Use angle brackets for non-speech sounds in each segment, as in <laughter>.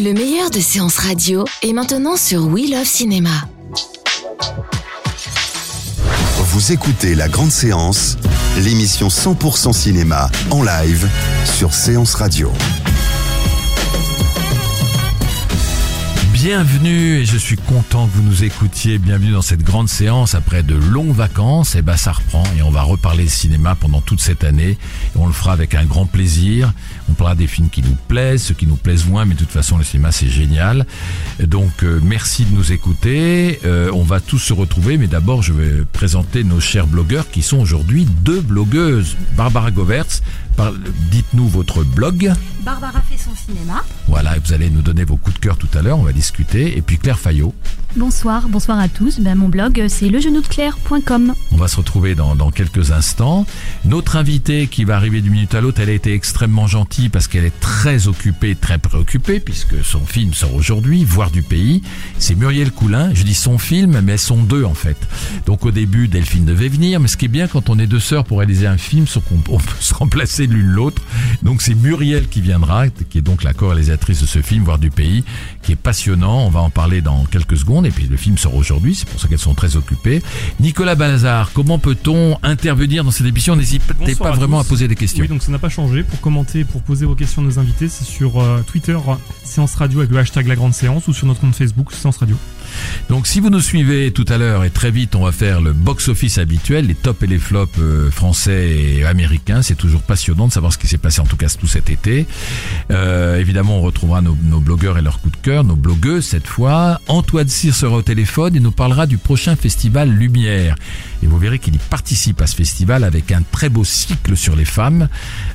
Le meilleur de séances radio est maintenant sur We Love Cinéma. Vous écoutez La Grande Séance, l'émission 100% cinéma en live sur Séance Radio. Bienvenue et je suis content que vous nous écoutiez. Bienvenue dans cette grande séance après de longues vacances. Et ben ça reprend et on va reparler cinéma pendant toute cette année. Et on le fera avec un grand plaisir. On parlera des films qui nous plaisent, ceux qui nous plaisent moins, mais de toute façon le cinéma c'est génial. Donc euh, merci de nous écouter. Euh, on va tous se retrouver, mais d'abord je vais présenter nos chers blogueurs qui sont aujourd'hui deux blogueuses. Barbara Govertz, par- dites-nous votre blog. Barbara fait son cinéma. Voilà, et vous allez nous donner vos coups de cœur tout à l'heure, on va discuter. Et puis Claire Fayot, Bonsoir, bonsoir à tous. Ben, mon blog, c'est lejenoudeclair.com. on va se retrouver dans, dans quelques instants. Notre invitée qui va arriver d'une minute à l'autre, elle a été extrêmement gentille parce qu'elle est très occupée, très préoccupée, puisque son film sort aujourd'hui, Voir du pays. C'est Muriel Coulin. Je dis son film, mais elles sont deux en fait. Donc au début, Delphine devait venir, mais ce qui est bien quand on est deux sœurs pour réaliser un film, c'est qu'on <laughs> on peut se remplacer l'une l'autre. Donc c'est Muriel qui viendra, qui est donc la co-réalisatrice de ce film, Voir du pays, qui est passionnant. On va en parler dans quelques secondes. Et puis le film sort aujourd'hui, c'est pour ça qu'elles sont très occupées. Nicolas Balazar, comment peut-on intervenir dans cette émission? N'hésitez pas à vraiment tous. à poser des questions. Oui, donc ça n'a pas changé. Pour commenter, pour poser vos questions à nos invités, c'est sur euh, Twitter, Séance Radio avec le hashtag La Grande Séance ou sur notre compte Facebook, Séance Radio. Donc si vous nous suivez tout à l'heure et très vite, on va faire le box-office habituel, les tops et les flops euh, français et américains. C'est toujours passionnant de savoir ce qui s'est passé en tout cas tout cet été. Euh, évidemment, on retrouvera nos, nos blogueurs et leurs coups de cœur, nos blogueuses cette fois. Antoine Cyr sera au téléphone et nous parlera du prochain festival Lumière. Et vous verrez qu'il y participe à ce festival avec un très beau cycle sur les femmes.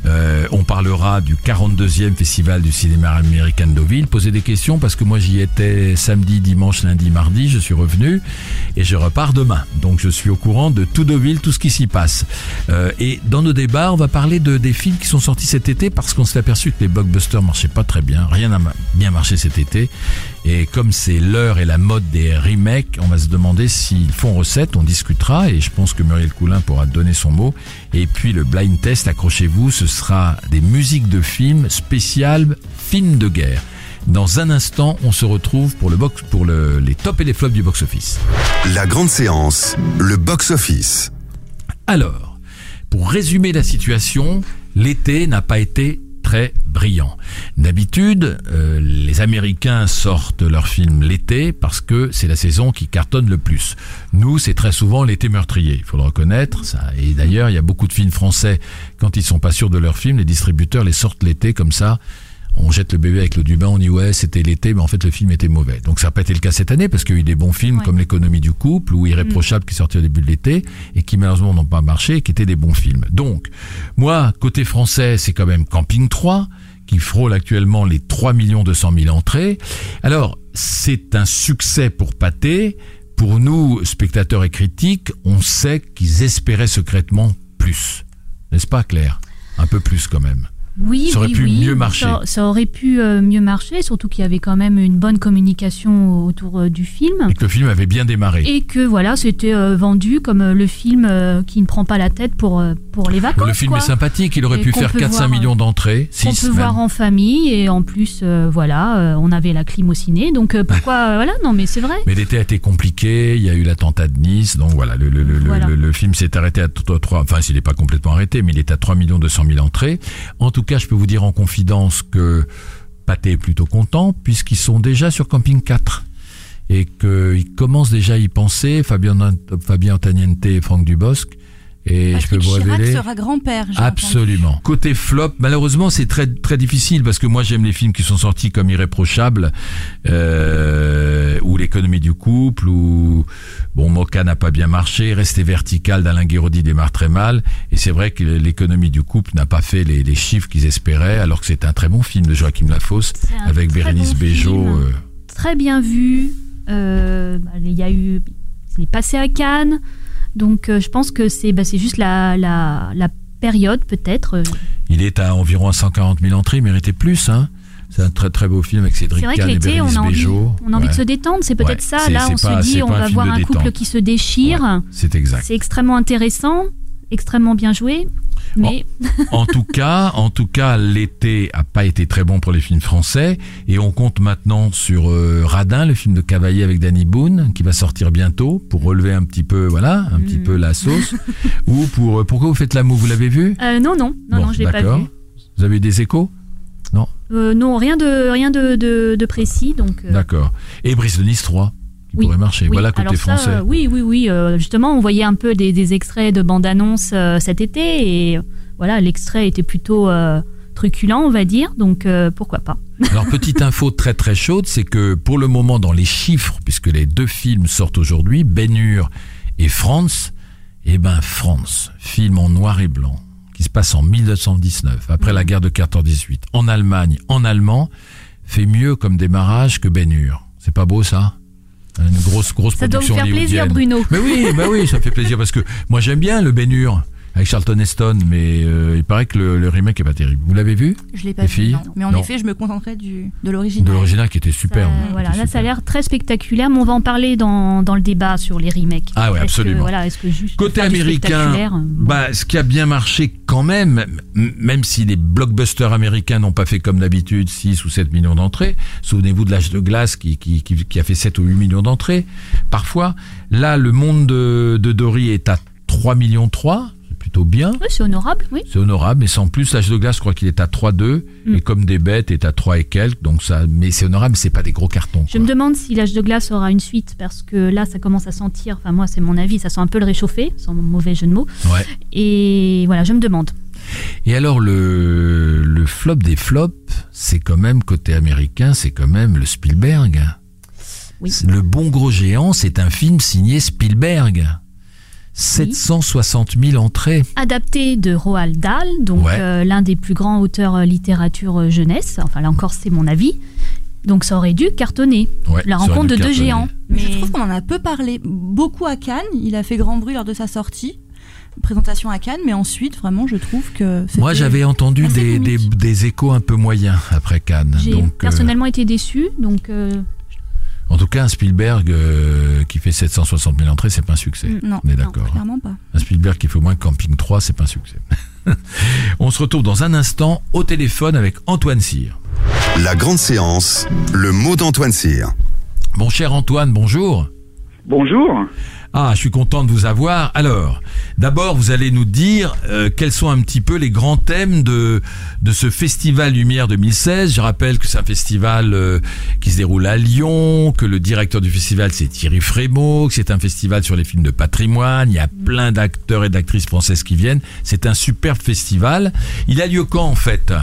Euh, on parlera du 42e festival du cinéma américain de Deauville. Posez des questions parce que moi j'y étais samedi, dimanche, lundi, mardi. Je suis revenu et je repars demain. Donc je suis au courant de tout Deauville, tout ce qui s'y passe. Euh, et dans nos débats, on va parler de, des films qui sont sortis cet été parce qu'on s'est aperçu que les blockbusters marchaient pas très bien. Rien n'a bien marché cet été. Et comme c'est l'heure et la mode des remakes, on va se demander s'ils font recette, on discutera et je pense que Muriel Coulin pourra donner son mot. Et puis le blind test, accrochez-vous, ce sera des musiques de films spéciales films de guerre. Dans un instant, on se retrouve pour le box, pour le- les tops et les flops du box-office. La Grande Séance, le box-office. Alors, pour résumer la situation, l'été n'a pas été très brillant. D'habitude, euh, les Américains sortent leurs films l'été parce que c'est la saison qui cartonne le plus. Nous, c'est très souvent l'été meurtrier, il faut le reconnaître. Et d'ailleurs, il y a beaucoup de films français, quand ils sont pas sûrs de leurs films, les distributeurs les sortent l'été comme ça. On jette le bébé avec l'eau du bain, on dit ouais c'était l'été, mais en fait le film était mauvais. Donc ça n'a pas été le cas cette année parce qu'il y a eu des bons films Ouais. comme l'économie du couple ou Irréprochable qui sortait au début de l'été et qui malheureusement n'ont pas marché et qui étaient des bons films. Donc moi côté français c'est quand même Camping 3 qui frôle actuellement les 3 millions 200 000 entrées. Alors c'est un succès pour Pathé. Pour nous spectateurs et critiques, on sait qu'ils espéraient secrètement plus, n'est-ce pas Claire? Un peu plus quand même. Oui, Ça aurait oui, pu oui. mieux marcher. Ça, ça aurait pu euh, mieux marcher, surtout qu'il y avait quand même une bonne communication autour euh, du film. Et que le film avait bien démarré. Et que voilà, c'était euh, vendu comme le film qui ne prend pas la tête pour, pour les vacances. Le film quoi. est sympathique, il aurait Et pu faire peut 4-5 voir, millions d'entrées, 6 peut même. voir en famille et en plus, voilà, on avait la clim au ciné. Donc pourquoi, <laughs> voilà, non mais c'est vrai. Mais l'été a été compliqué, il y a eu l'attentat de Nice, donc voilà, le, le, le, le- Voilà. le, le film s'est arrêté à 3, enfin s'il n'est pas complètement arrêté, mais il est à 3 millions 200 000 entrées. En tout cas, je peux vous dire en confidence que Pathé est plutôt content, puisqu'ils sont déjà sur Camping 4. Et qu'ils commencent déjà à y penser, Fabien, Fabien Antaniente et Franck Dubosc, Et je peux vous révéler. sera grand-père. Absolument. Côté flop, malheureusement, c'est très très difficile parce que moi j'aime les films qui sont sortis comme Irréprochables euh, ou l'économie du couple ou bon Mocha n'a pas bien marché, Rester vertical d'Alain Guéraudy démarre très mal et c'est vrai que l'économie du couple n'a pas fait les, les chiffres qu'ils espéraient alors que c'est un très bon film de Joachim Lafosse avec Bérénice bon Bejo. euh, Très bien vu. Euh, bah, il y a eu, il est passé à Cannes, donc euh, je pense que c'est, bah, juste la, la, la période peut-être. euh, il est à environ à 140 000 entrées, il méritait plus. Hein. C'est un très très beau film avec Cédric Kahn et l'été, on Bérénice a envie, on a envie de se détendre. C'est peut-être Ouais, ça. Là, on pas- se dit, on va voir un couple détente. qui se déchire. C'est exact. C'est extrêmement intéressant, extrêmement bien joué. Mais <laughs> en tout cas, en tout cas, l'été a pas été très bon pour les films français et on compte maintenant sur euh, Radin, le film de Cavaillé avec Danny Boone, qui va sortir bientôt pour relever un petit peu, voilà, un petit Mm. peu la sauce. <laughs> Ou pour euh, pourquoi vous faites l'amour, vous l'avez vu? Euh, non, non, non, Bon, non, je l'ai pas d'accord. vu. Vous avez eu des échos? Euh, non, rien de rien de, de, de précis. Donc. D'accord. Et Brice de Nice 3 qui Oui, pourrait marcher. oui. Voilà côté Alors ça, français. euh, oui, oui, oui. euh, justement, on voyait un peu des, des extraits de bande-annonce euh, cet été et voilà, l'extrait était plutôt euh, truculent, on va dire. Donc pourquoi pas. <laughs> Alors petite info très très chaude, c'est que pour le moment dans les chiffres, puisque les deux films sortent aujourd'hui, Ben Hur et France, eh ben France, film en noir et blanc, qui se passe en 1919, après la guerre de 14-18, en Allemagne, en allemand, fait mieux comme démarrage que Ben Hur. C'est pas beau ça? Une grosse grosse Ça doit vous production faire plaisir. Bruno. Mais oui, bah oui, ça fait plaisir parce que moi j'aime bien le Hur avec Charlton Heston, mais euh, il paraît que le, le remake est pas terrible. Vous l'avez vu Je l'ai pas Les vu. filles non. Mais en Non. effet, je me contenterai du, de De l'original. l'original qui était super. Ça, hein, voilà, là, ça a l'air très spectaculaire, mais on va en parler dans, dans le débat sur les remakes. Ah ouais, absolument. Que, voilà, est-ce que juste Côté américain, euh, bah, ce qui a bien marché quand même, même si les blockbusters américains n'ont pas fait comme d'habitude 6 ou 7 millions d'entrées, souvenez-vous de l'âge de glace qui, qui, qui, qui a fait 7 ou 8 millions d'entrées, parfois, là, le monde de, de Dory est à 3 millions 3, c'est plutôt bien. Oui, c'est honorable, oui. C'est honorable, mais sans plus, l'âge de glace, je crois qu'il est à 3,2, Mm. et comme des bêtes est à 3 et quelques, donc ça, mais c'est honorable, mais c'est pas des gros cartons. Je quoi. me demande si l'âge de glace aura une suite, parce que là, ça commence à sentir, enfin moi, c'est mon avis, ça sent un peu le réchauffé, sans mauvais jeu de mots. Ouais. Et voilà, je me demande. Et alors le, le flop des flops, c'est quand même côté américain, c'est quand même le Spielberg. Oui. Le Bon Gros Géant, c'est un film signé Spielberg. 760 000 entrées. Adapté de Roald Dahl, donc Ouais. euh, l'un des plus grands auteurs euh, littérature euh, jeunesse, enfin là encore, c'est mon avis. Donc ça aurait dû cartonner. Ouais, La rencontre de deux géants. Mais je trouve qu'on en a peu parlé, beaucoup à Cannes. Il a fait grand bruit lors de sa sortie, présentation à Cannes, mais ensuite, vraiment, je trouve que. Moi, j'avais entendu des, des, comique. des échos un peu moyens après Cannes. J'ai Donc, euh, personnellement été déçu, donc euh, en tout cas, un Spielberg euh, qui fait 760 000 entrées, c'est pas un succès. Mm. Non, On est d'accord. hein. clairement pas. Un Spielberg qui fait au moins Camping 3, c'est pas un succès. <laughs> On se retrouve dans un instant au téléphone avec Antoine Cyr. La grande séance, le mot d'Antoine Cyr. Mon cher Antoine, bonjour. Bonjour. Ah, je suis content de vous avoir. Alors, d'abord, vous allez nous dire euh, quels sont un petit peu les grands thèmes de de ce festival Lumière 2016. Je rappelle que c'est un festival euh, qui se déroule à Lyon, que le directeur du festival c'est Thierry Frémaux, que c'est un festival sur les films de patrimoine. Il y a plein d'acteurs et d'actrices françaises qui viennent. C'est un superbe festival. Il a lieu quand en fait?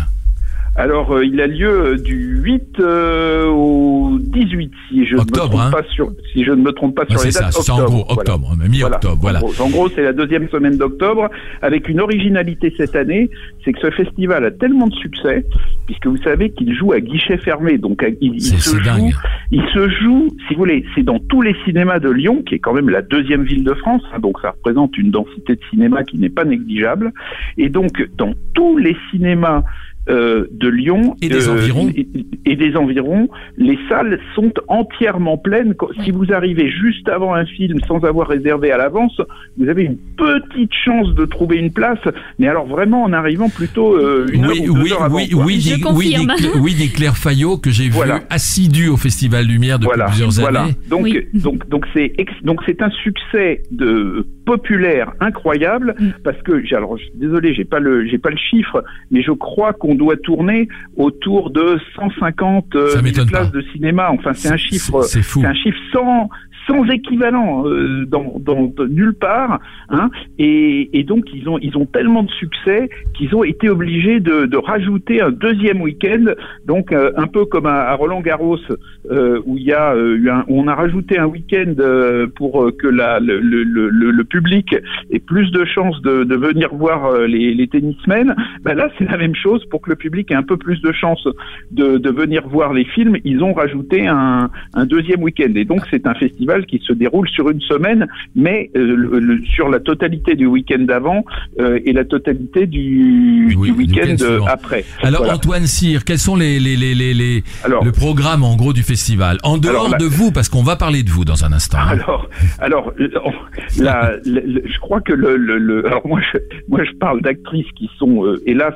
Alors, euh, il a lieu euh, du 8 euh, au 18, si je Octobre, ne me trompe hein. pas sur, si je ne me trompe pas sur les C'est ça, dates. c'est en gros Voilà. octobre, mi-octobre, voilà. En gros, en gros, c'est la deuxième semaine d'octobre, avec une originalité cette année, c'est que ce festival a tellement de succès, puisque vous savez qu'il joue à guichet fermé, donc il, il se joue, dingue. il se joue, si vous voulez, c'est dans tous les cinémas de Lyon, qui est quand même la deuxième ville de France, hein, donc ça représente une densité de cinéma qui n'est pas négligeable, et donc dans tous les cinémas euh, de Lyon Et des euh, environs. et, et des environs, les salles sont entièrement pleines. Si vous arrivez juste avant un film sans avoir réservé à l'avance, vous avez une petite chance de trouver une place. Mais alors vraiment en arrivant plutôt euh, une oui, heure ou deux oui, heures avant. oui, quoi. oui, Je oui, oui, Claire Fayot que j'ai Voilà. vu assidu au Festival Lumière depuis Voilà, plusieurs voilà. années. Donc, Oui. donc, donc c'est donc c'est un succès de populaire incroyable Mm. parce que j'ai- alors désolé, j'ai pas le j'ai pas le chiffre, mais je crois qu'on doit tourner autour de 150 euh, Ça 000 m'étonne places pas. de cinéma. Enfin, c'est un chiffre C'est fou. c'est un chiffre sans sans équivalent euh, dans, nulle part. Hein, et, donc ils ont ils ont tellement de succès qu'ils ont été obligés de, rajouter un deuxième week-end, donc euh, un peu comme à, Roland Garros euh, où y a eu un, on a rajouté un week-end pour que la, le, le, public ait plus de chances de, venir voir les, les tennismen. Ben là c'est la même chose pour que le public ait un peu plus de chances de, de venir voir les films. Ils ont rajouté un, un deuxième week-end et donc c'est un festival qui se déroule sur une semaine, mais euh, sur la totalité du week-end d'avant euh, et la totalité du, week-end après. Alors Antoine Cyr, quels sont les, les, les, les, le programme en gros du festival? En dehors de vous, parce qu'on va parler de vous dans un instant. Hein. Alors, alors euh, la, <laughs> je crois que le, le, alors moi je, moi je parle d'actrices qui sont hélas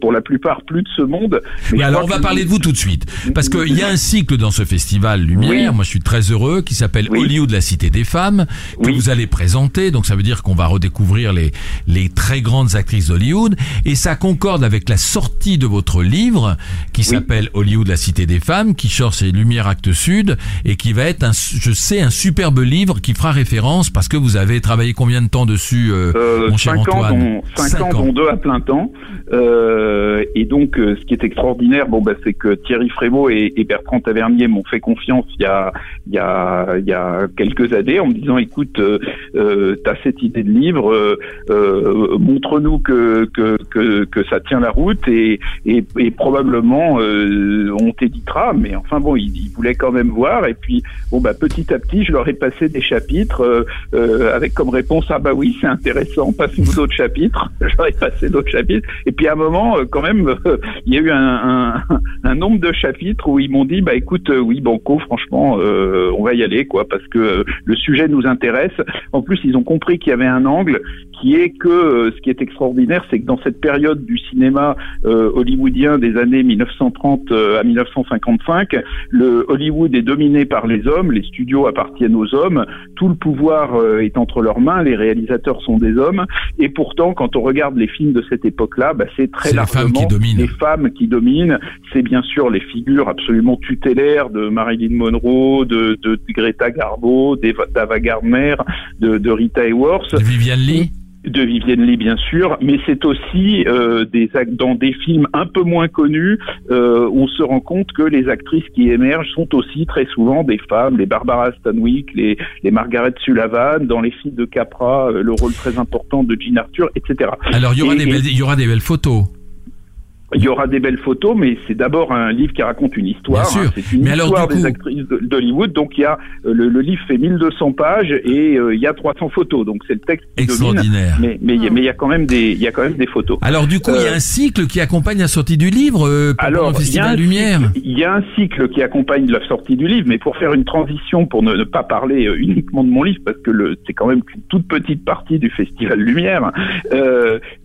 pour la plupart plus de ce monde. Mais alors on va parler de vous tout de suite, parce qu'il y a un cycle dans ce festival Lumière. Moi je suis très heureux qui s'appelle Hollywood, la cité des femmes, que vous allez présenter. Donc ça veut dire qu'on va redécouvrir les, les très grandes actrices d'Hollywood. Et ça concorde avec la sortie de votre livre, qui s'appelle Hollywood, la cité des femmes, qui sort ses Lumières Actes Sud, et qui va être, un, je sais, un superbe livre qui fera référence, parce que vous avez travaillé combien de temps dessus, euh, euh mon cher Antoine? 5 ans, dont 2 à plein temps. Euh, et donc, euh, ce qui est extraordinaire, bon, bah, c'est que Thierry Frémaux et, et Bertrand Tavernier m'ont fait confiance il y a, il y a, il y a quelques années en me disant écoute, euh, euh tu as cette idée de livre, euh, euh, montre-nous que, que, que, que, ça tient la route et, et, et probablement euh, on t'éditera. Mais enfin bon, ils, ils, voulaient quand même voir. Et puis bon bah petit à petit, je leur ai passé des chapitres avec comme réponse ah bah oui c'est intéressant, passe-nous d'autres chapitres. <laughs> ai passé d'autres chapitres. Et puis à un moment quand même, <laughs> il y a eu un, un, un, nombre de chapitres où ils m'ont dit bah écoute oui Banco franchement on va y aller quoi parce que le sujet nous intéresse. En plus, ils ont compris qu'il y avait un angle qui est que euh, ce qui est extraordinaire, c'est que dans cette période du cinéma euh, hollywoodien des années 1930 euh, à 1955, le Hollywood est dominé par les hommes, les studios appartiennent aux hommes, tout le pouvoir est entre leurs mains, les réalisateurs sont des hommes, et pourtant, quand on regarde les films de cette époque-là, bah, c'est très largement les femmes qui dominent. C'est bien sûr les figures absolument tutélaires de Marilyn Monroe, de, de Greta Garbo, d'Ava Gardner, de, de Rita Hayworth, de Viviane Lee de Vivienne Lee bien sûr, mais c'est aussi euh, des dans des films un peu moins connus, euh, on se rend compte que les actrices qui émergent sont aussi très souvent des femmes, les Barbara Stanwyck, les, les Margaret Sullivan, dans les films de Capra, euh, le rôle très important de Jean Arthur, etc. Alors il y aura des belles, il y aura des belles photos. Il y aura des belles photos, mais c'est d'abord un livre qui raconte une histoire. Hein. c'est une histoire des actrices d'Hollywood. Donc il y a euh, le, livre fait 1200 pages et euh, il y a 300 photos. Donc c'est le texte qui extraordinaire. mais mais il y a quand même des il y a quand même des photos. Alors du coup il y a euh, un cycle qui accompagne la sortie du livre. Euh, alors le Festival il y a Lumière. il y a un cycle qui accompagne la sortie du livre, mais pour faire une transition, pour ne, pas parler uniquement de mon livre, parce que le c'est quand même une toute petite partie du Festival Lumière.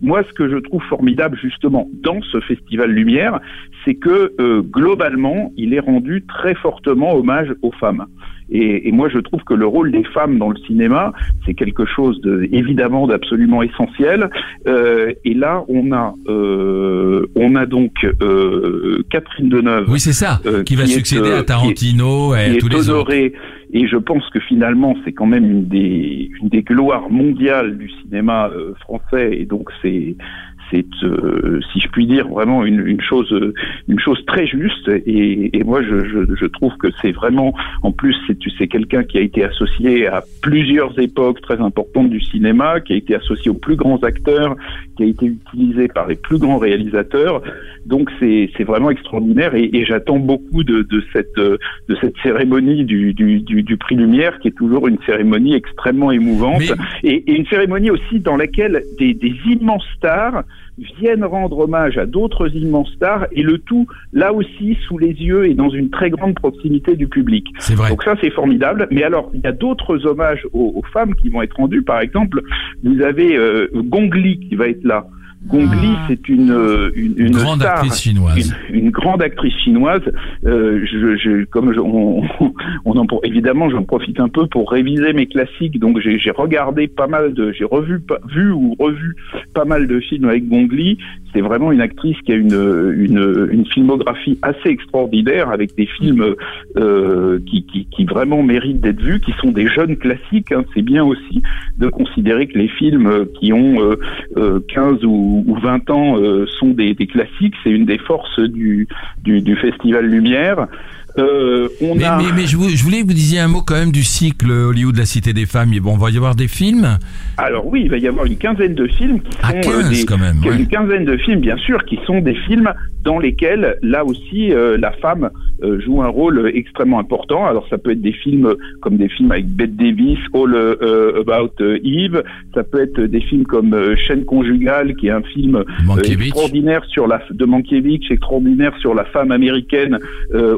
moi ce que je trouve formidable justement dans ce Festival Lumière c'est que euh, globalement, il est rendu très fortement hommage aux femmes. Et, moi, je trouve que le rôle des femmes dans le cinéma, c'est quelque chose de, évidemment d'absolument essentiel. Euh, et là, on a, euh, on a donc Catherine Deneuve. Oui, c'est ça, qui va succéder à Tarantino et à tous les autres. Et je pense que finalement, c'est quand même une des, une des gloires mondiales du cinéma français. Et donc, c'est c'est, euh, si je puis dire, vraiment une, une, chose, une chose très juste. Et, et moi, je, je, je, trouve que c'est vraiment, en plus, c'est, c'est quelqu'un qui a été associé à plusieurs époques très importantes du cinéma, qui a été associé aux plus grands acteurs, qui a été utilisé par les plus grands réalisateurs. Donc, c'est, c'est vraiment extraordinaire. Et, et j'attends beaucoup de, de, cette, de cette cérémonie du, du, du, du, prix Lumière, qui est toujours une cérémonie extrêmement émouvante, et, et, une cérémonie aussi dans laquelle des, des immenses stars viennent rendre hommage à d'autres immenses stars et le tout là aussi sous les yeux et dans une très grande proximité du public. C'est vrai. Donc ça c'est formidable. Mais alors il y a d'autres hommages aux, femmes qui vont être rendus. Par exemple, vous avez euh, Gongli qui va être là. Gong Li, Ah. c'est une, euh, une, une grande star, actrice chinoise. Une, une grande actrice chinoise. Euh, je, je, comme je, on, <laughs> on en, évidemment, j'en profite un peu pour réviser mes classiques. Donc j'ai j'ai regardé pas mal de, j'ai revu, vu ou revu pas mal de films avec Gong Li. C'est vraiment une actrice qui a une, une, une filmographie assez extraordinaire avec des films euh, qui, qui, qui vraiment méritent d'être vus, qui sont des jeunes classiques. hein. C'est bien aussi de considérer que les films euh, qui ont euh, euh, 15 ou, ou 20 ans euh, sont des, des classiques. C'est une des forces du, du Festival Lumière. Euh, on Mais, a... mais, mais je, vou- je voulais que vous disiez un mot quand même du cycle Hollywood de la Cité des Femmes. Bon, on va y avoir des films Alors oui, il va y avoir une quinzaine de films qui à sont 15 euh, des, quand même. Ouais. une quinzaine de films, bien sûr, qui sont des films dans lesquels, là aussi, euh, la femme euh, joue un rôle extrêmement important. Alors, ça peut être des films comme des films avec Bette Davis, All About Eve. Ça peut être des films comme Chaîne conjugale, qui est un film extraordinaire sur la de Mankiewicz, extraordinaire sur la femme américaine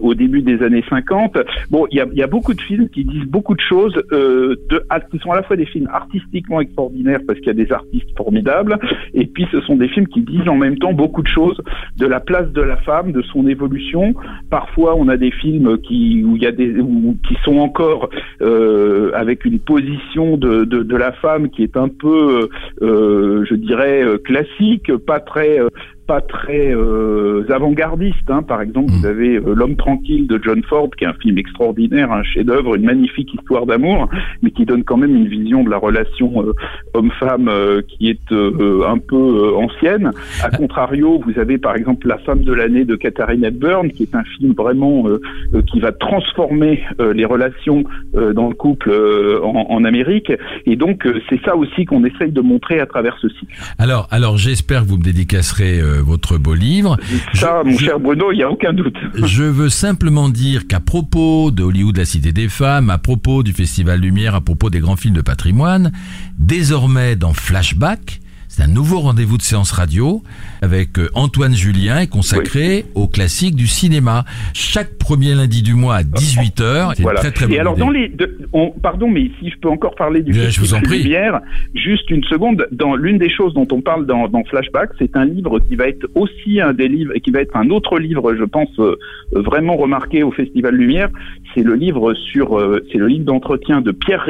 au début des années 50. Bon, il y a, y a beaucoup de films qui disent beaucoup de choses, euh, de, qui sont à la fois des films artistiquement extraordinaires parce qu'il y a des artistes formidables, et puis ce sont des films qui disent en même temps beaucoup de choses de la place de la femme, de son évolution. Parfois, on a des films qui où il y a des où- qui sont encore euh, avec une position de, de, de la femme qui est un peu, euh, je dirais, euh, classique, pas très euh, pas très euh, avant-gardiste. Hein. Par exemple, Mm. vous avez euh, L'homme tranquille de John Ford, qui est un film extraordinaire, un chef-d'œuvre, une magnifique histoire d'amour, mais qui donne quand même une vision de la relation euh, homme-femme euh, qui est euh, un peu euh, ancienne. A contrario, vous avez par exemple La femme de l'année de Katharine Hepburn, qui est un film vraiment euh, euh, qui va transformer euh, les relations euh, dans le couple euh, en, en Amérique. Et donc, euh, c'est ça aussi qu'on essaye de montrer à travers ce cycle. Alors, alors j'espère que vous me dédicacerez euh, votre beau livre. Ça, Je- mon je- cher Bruno, il n'y a aucun doute. Je veux simplement dire qu'à propos de Hollywood, la Cité des Femmes, à propos du Festival Lumière, à propos des grands films de patrimoine, désormais dans Flashback, c'est un nouveau rendez-vous de séance radio avec euh, Antoine Julien et consacré aux classiques du cinéma. Chaque premier lundi du mois à 18h. C'est Voilà. une très très Et alors, idée. dans les, on- pardon, mais si je peux encore parler du Bien, je vous en Festival. Lumière, juste une seconde. Dans l'une des choses dont on parle dans, dans Flashback, c'est un livre qui va être aussi un des livres, qui va être un autre livre, je pense, euh, vraiment remarqué au Festival Lumière. C'est le livre sur, euh, c'est le livre d'entretien de Pierre.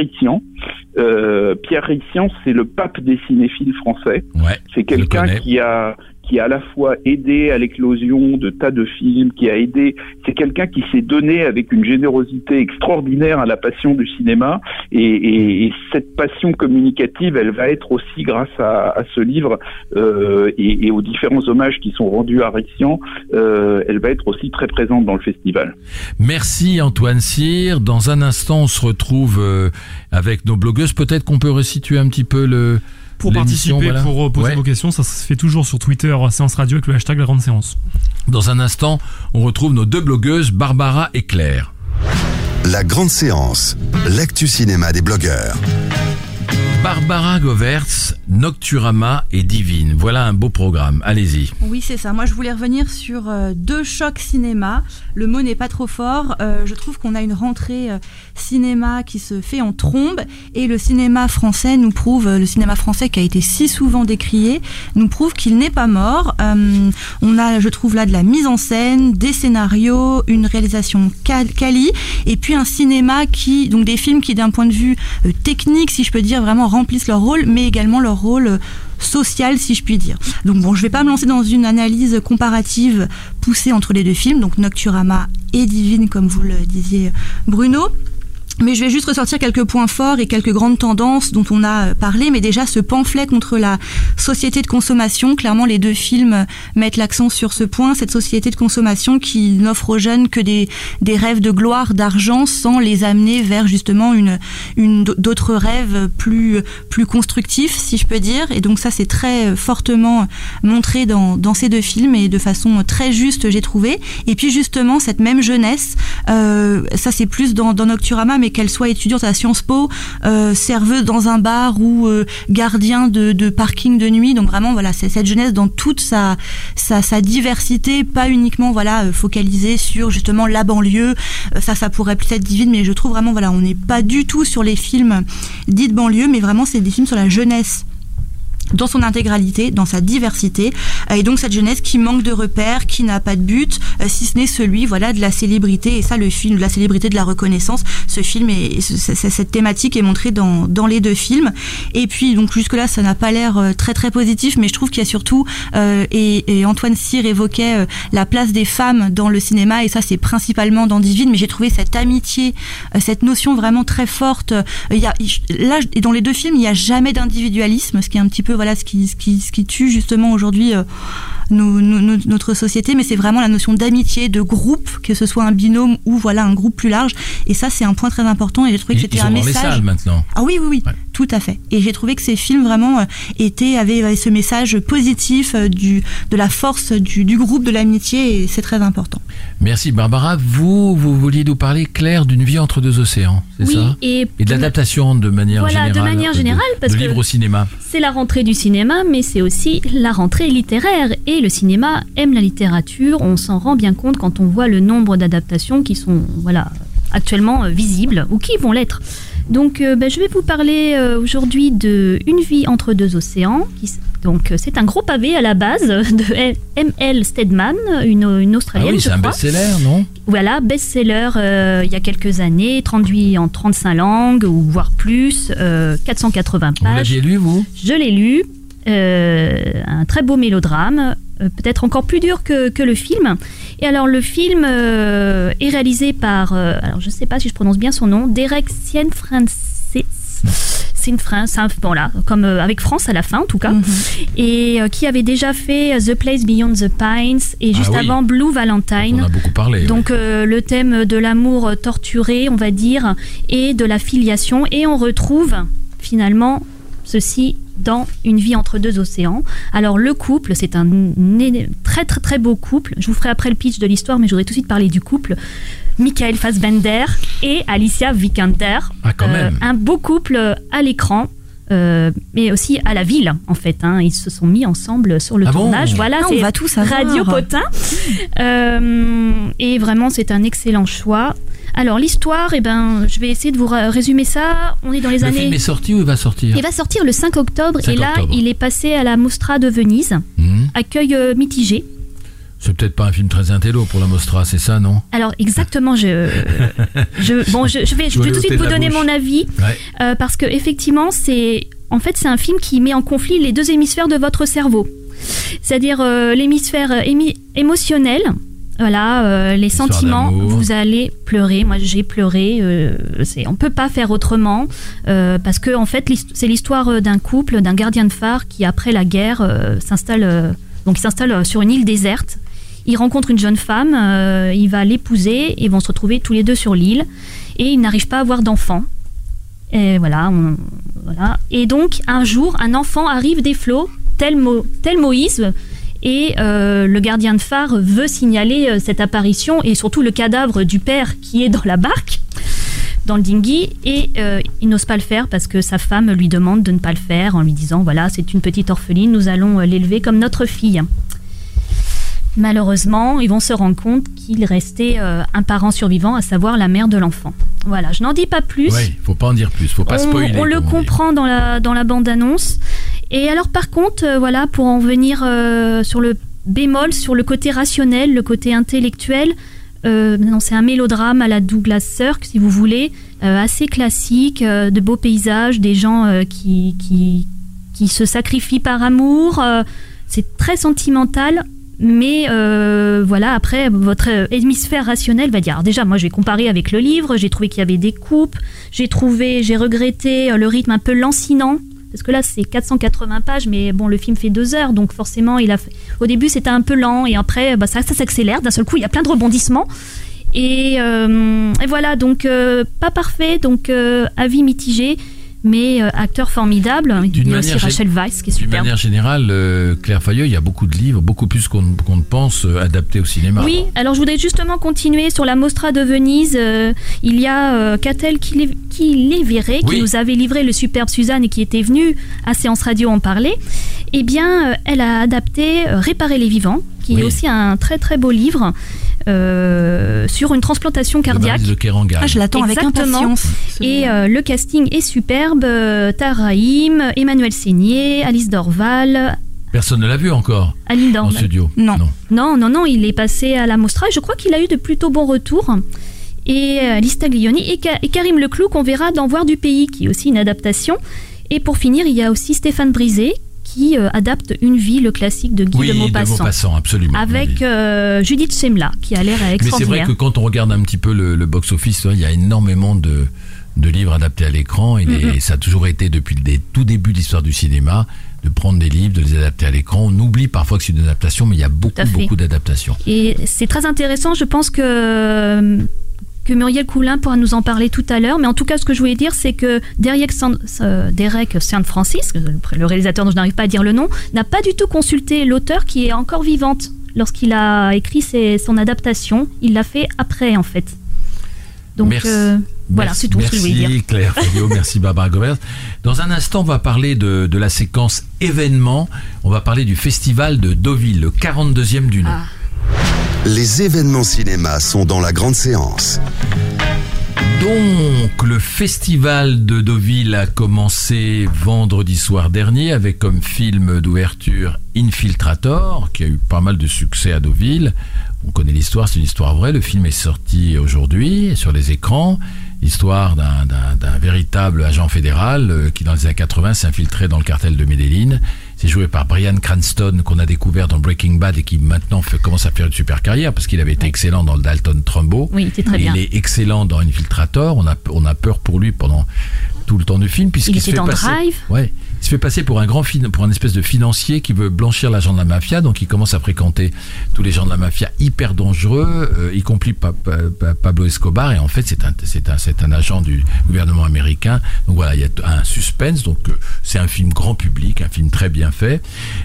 Euh, Pierre Ritian, c'est le pape des cinéphiles français. Ouais, C'est quelqu'un qui a qui a à la fois aidé à l'éclosion de tas de films, qui a aidé, c'est quelqu'un qui s'est donné avec une générosité extraordinaire à la passion du cinéma, et, et- et cette passion communicative, elle va être aussi grâce à, à ce livre euh, et, et aux différents hommages qui sont rendus à Rixian, euh, elle va être aussi très présente dans le festival. Merci Antoine Cyr. Dans un instant, on se retrouve euh, avec nos blogueuses. Peut-être qu'on peut resituer un petit peu le. Pour participer, voilà. pour euh, poser Ouais. vos questions, ça se fait toujours sur Twitter, euh, Séance Radio, avec le hashtag La Grande Séance. Dans un instant, on retrouve nos deux blogueuses, Barbara et Claire. La grande séance, l'actu cinéma des blogueurs. Barbara Govertz, Nocturama et Divine. Voilà un beau programme. Allez-y. Oui, c'est ça. Moi, je voulais revenir sur euh, deux chocs cinéma. Le mot n'est pas trop fort. Euh, je trouve qu'on a une rentrée euh, cinéma qui se fait en trombe et le cinéma français nous prouve, le cinéma français qui a été si souvent décrié, nous prouve qu'il n'est pas mort. On a, je trouve là, de la mise en scène, des scénarios, une réalisation qual- quali et puis un cinéma qui, donc des films qui, d'un point de vue technique, si je peux dire, vraiment remplissent leur rôle, mais également leur rôle euh, social, si je puis dire. Donc bon, je vais pas me lancer dans une analyse comparative poussée entre les deux films, donc Nocturama et Divine, comme vous le disiez, Bruno. Mais je vais juste ressortir quelques points forts et quelques grandes tendances dont on a euh, parlé. Mais déjà, ce pamphlet contre la société de consommation, clairement, les deux films mettent l'accent sur ce point. Cette société de consommation qui n'offre aux jeunes que des, des rêves de gloire, d'argent, sans les amener vers justement une, une d'autres rêves plus plus constructifs, si je peux dire. Et donc ça, c'est très fortement montré dans, dans ces deux films et de façon très juste, j'ai trouvé. Et puis justement, cette même jeunesse, euh, ça c'est plus dans, dans Nocturama, mais qu'elle soit étudiante à Sciences Po, euh, serveuse dans un bar ou euh, gardien de, parking de nuit. Donc vraiment, voilà, c'est cette jeunesse dans toute sa, diversité, pas uniquement voilà euh, focalisée sur justement la banlieue. Ça, ça pourrait peut-être divine, mais je trouve vraiment voilà, on n'est pas du tout sur les films dits de banlieue, mais vraiment c'est des films sur la jeunesse dans son intégralité, dans sa diversité, et donc cette jeunesse qui manque de repères, qui n'a pas de but, si ce n'est celui voilà de la célébrité et ça le film de la célébrité de la reconnaissance. Ce film et cette thématique est montrée dans, dans les deux films. Et puis donc jusque là ça n'a pas l'air très très positif, mais je trouve qu'il y a surtout et, et, Antoine Cyr évoquait la place des femmes dans le cinéma et ça c'est principalement dans Divine, mais j'ai trouvé cette amitié, cette notion vraiment très forte. Il y a, là, dans les deux films, il n'y a jamais d'individualisme, ce qui est un petit peu ce qui, ce qui, ce qui tue justement aujourd'hui euh, notre société, mais c'est vraiment la notion d'amitié, de groupe, que ce soit un binôme ou voilà un groupe plus large. Et ça, c'est un point très important. Et j'ai trouvé que c'était un message. maintenant. Ah oui, oui, oui, tout à fait. Et j'ai trouvé que ces films vraiment euh, étaient avaient, ce message positif euh, du de la force du, du groupe, de l'amitié, et c'est très important. Merci Barbara. Vous, vous vouliez nous parler, Claire, d'une vie entre deux océans, c'est ça? et, et de l'adaptation de manière générale. de manière générale, parce de que livre au cinéma. C'est la rentrée du cinéma, mais c'est aussi la rentrée littéraire. Et le cinéma aime la littérature. On s'en rend bien compte quand on voit le nombre d'adaptations qui sont, voilà, actuellement euh, visibles ou qui vont l'être. Donc, euh, ben, je vais vous parler euh, aujourd'hui de Une vie entre deux océans. Qui, donc, euh, c'est un gros pavé à la base <laughs> de M.L. Stedman, une, une Australienne. Ah oui, c'est un best-seller, non? Voilà, best-seller il y a quelques années, traduit en 35 langues, ou voire plus, 480 pages. Vous l'aviez lu, vous? Je l'ai lu. Un très beau mélodrame, peut-être encore plus dur que, que, le film. Et alors le film est réalisé par, alors je ne sais pas si je prononce bien son nom, Derek Cianfrancis. C'est une France, bon là, comme avec France à la fin en tout cas, mm -hmm. et euh, qui avait déjà fait The Place Beyond the Pines et juste ah oui. avant Blue Valentine. On a beaucoup parlé. Donc euh, le thème de l'amour torturé, on va dire, et de la filiation, et on retrouve finalement ceci dans Une vie entre deux océans. Alors le couple, c'est un très très très beau couple. Je vous ferai après le pitch de l'histoire, mais je voudrais tout de suite parler du couple. Michael Fassbender et Alicia Vikander. Ah, quand Euh, même. un beau couple à l'écran. Euh, mais aussi à la ville en fait. hein. Ils se sont mis ensemble sur le Ah bon tournage. voilà, Ah, on c'est va tout savoir. Radio Potin. Euh, et vraiment, c'est un excellent choix. Alors l'histoire, eh ben, je vais essayer de vous résumer ça. On est dans les Le années. film est sorti ou il va sortir Il va sortir le 5 octobre 5 et là, octobre. il est passé à la Mostra de Venise. Hmm. Accueil euh, mitigé. C'est peut-être pas un film très intello pour la Mostra, c'est ça, non Alors exactement, je, je, <laughs> bon, je, je vais, je vais tout de suite vous donner bouche. mon avis Ouais. euh, parce que effectivement, c'est, en fait, c'est un film qui met en conflit les deux hémisphères de votre cerveau, c'est-à-dire euh, l'hémisphère euh, émi- émotionnel. Voilà, euh, les sentiments, vous allez pleurer. Moi, j'ai pleuré. Euh, on peut pas faire autrement euh, parce que en fait, c'est l'histoire d'un couple, d'un gardien de phare qui après la guerre s'installe. donc, il s'installe sur une île déserte. Il rencontre une jeune femme, euh, il va l'épouser et vont se retrouver tous les deux sur l'île et ils n'arrivent pas à avoir d'enfant. Et voilà. Et donc un jour, un enfant arrive des flots, tel, tel Moïse, et euh, le gardien de phare veut signaler euh, cette apparition et surtout le cadavre du père qui est dans la barque, dans le dinghy, et il n'ose pas le faire parce que sa femme lui demande de ne pas le faire en lui disant voilà, c'est une petite orpheline, nous allons l'élever comme notre fille. Malheureusement, ils vont se rendre compte qu'il restait euh, un parent survivant, à savoir la mère de l'enfant. Voilà, je n'en dis pas plus. Oui, faut pas en dire plus, faut pas on, spoiler. on le comprend dans la, dans la bande-annonce. Et alors, par contre, euh, voilà, pour en venir euh, sur le bémol, sur le côté rationnel, le côté intellectuel, non, c'est un mélodrame à la Douglas Sirk, si vous voulez, assez classique, de beaux paysages, des gens qui, qui, qui se sacrifient par amour. c'est très sentimental. Mais euh, voilà, après, votre euh, hémisphère rationnel va dire. Alors déjà, moi, j'ai comparé avec le livre. J'ai trouvé qu'il y avait des coupes. J'ai trouvé, j'ai regretté euh, le rythme un peu lancinant. Parce que là, c'est 480 pages, mais bon, le film fait deux heures, donc forcément, il a au début, c'était un peu lent, et après, bah, ça, ça s'accélère. D'un seul coup, il y a plein de rebondissements. Et, voilà, donc pas parfait, donc avis mitigé, mais euh, acteur formidable. Il D'une y a aussi Rachel Weisz qui est D'une superbe. manière générale, euh, Claire Fayeux, il y a beaucoup de livres, beaucoup plus qu'on ne pense, euh, adaptés au cinéma. Oui, alors je voudrais justement continuer sur la Mostra de Venise. Il y a Catel qui les, qui les verrait, qui nous avait livré le superbe Suzanne et qui était venue à Séance Radio en parler. Eh bien, elle a adapté Réparer les vivants, qui Oui. est aussi un très très beau livre. Euh, sur une transplantation cardiaque. De Kerangal. Ah, je l'attends avec impatience. Et euh, le casting est superbe. Euh, Taraïm, Emmanuel Seigné, Alice Dorval, Personne ne l'a vu encore Aline en Dorval. studio. Non. Non, non, non, il est passé à la Mostra. et Je crois qu'il a eu de plutôt bons retours. Et euh, Alice Taglioni et, Ka- et Karim Leclou qu'on verra dans Voir du pays, qui est aussi une adaptation. Et pour finir, il y a aussi Stéphane Brisé qui euh, adapte Une vie, le classique de Guy Oui, de de Maupassant. Maupassant, absolument. Avec euh, Judith Semla, qui a l'air Mais c'est vrai extraordinaire. que quand on regarde un petit peu le, le box-office, il y a énormément de, de livres adaptés à l'écran. Il est- Ça a toujours été, depuis le tout début de l'histoire du cinéma, de prendre des livres, de les adapter à l'écran. On oublie parfois que c'est une adaptation, mais il y a beaucoup, beaucoup d'adaptations. Et c'est très intéressant, je pense que, que Muriel Coulin pourra nous en parler tout à l'heure. Mais en tout cas, ce que je voulais dire, c'est que Derek San, euh, Derek Saint Francis, le réalisateur dont je n'arrive pas à dire le nom, n'a pas du tout consulté l'auteur qui est encore vivante. Lorsqu'il a écrit ses- son adaptation, il l'a fait après, en fait. Donc, Merci. euh, voilà, Merci- c'est tout ce que je voulais dire. Merci Claire Fabio, merci Barbara Gobert. Dans un instant, on va parler de, de la séquence événement. On va parler du festival de Deauville, le 42e du nom. Ah. Les événements cinéma sont dans la grande séance. Donc, le festival de Deauville a commencé vendredi soir dernier avec comme film d'ouverture Infiltrator, qui a eu pas mal de succès à Deauville. On connaît l'histoire, c'est une histoire vraie. Le film est sorti aujourd'hui sur les écrans. Histoire d'un- véritable agent fédéral euh, qui, dans les années 80, s'infiltrait dans le cartel de Medellin. C'est joué par Brian Cranston, qu'on a découvert dans Breaking Bad et qui maintenant fait- commence à faire une super carrière parce qu'il avait été excellent dans le Dalton Trumbo. Oui, c'est très Et bien. Il est excellent dans Infiltrator. On a, on a peur pour lui pendant tout le temps du film puisqu'il Il se fait dans passer. Drive. Ouais, il se fait passer pour un grand pour un espèce de financier qui veut blanchir l'argent de la mafia. Donc il commence à fréquenter tous les gens de la mafia hyper dangereux, euh, y compris Pa- Pa- Pa- Pablo Escobar. Et en fait, c'est un c'est un c'est un agent du gouvernement américain. Donc voilà, il y a un suspense. Donc euh, c'est un film grand public, un film très bien fait.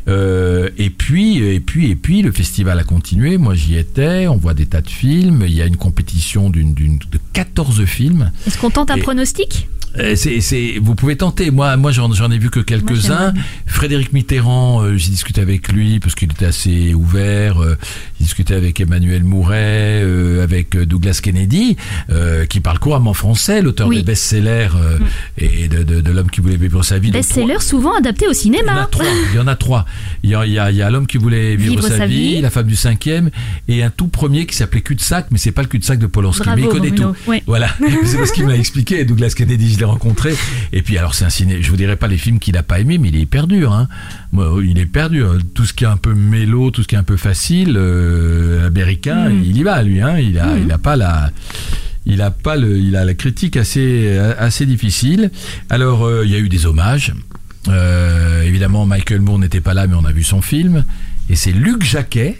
Euh, et puis et puis et puis le festival a continué. Moi j'y étais. On voit des tas de films. Il y a une compétition d'une d'une de 14 films. Est-ce qu'on tente un Et- pronostic? Euh, c'est, vous pouvez tenter. Moi, moi, j'en, j'en ai vu que quelques-uns. Frédéric Mitterrand, euh, j'ai discuté avec lui parce qu'il était assez ouvert. euh, j'ai discuté avec Emmanuel Mouret, euh, avec euh, Douglas Kennedy, euh, qui parle couramment français, l'auteur Oui. des best-sellers euh, et de, de, de l'homme qui voulait vivre sa vie. Donc, Best-seller souvent adapté au il y en a cinéma. trois. Il y en a trois. Il y a, il y a, l'homme qui voulait vivre, sa, vie, la femme du cinquième, et un tout premier qui s'appelait cul-de-sac, mais c'est pas le cul-de-sac de Polanski, mais il connaît Bruno. tout. Ouais. Voilà, <laughs> c'est ce qu'il m'a expliqué. Douglas Kennedy, je l'ai rencontré. Et puis alors c'est un ciné. Je vous dirai pas les films qu'il a pas aimé, mais il est hyper dur. Hein. Il est hyper dur. Tout ce qui est un peu mélo, tout ce qui est un peu facile, euh, américain, Mm. il y va lui. Hein. Il a, il a pas la. Il a pas le, il a la critique assez assez difficile. Alors euh, il y a eu des hommages. Euh, évidemment, Michael Moore n'était pas là, mais on a vu son film. Et c'est Luc Jacquet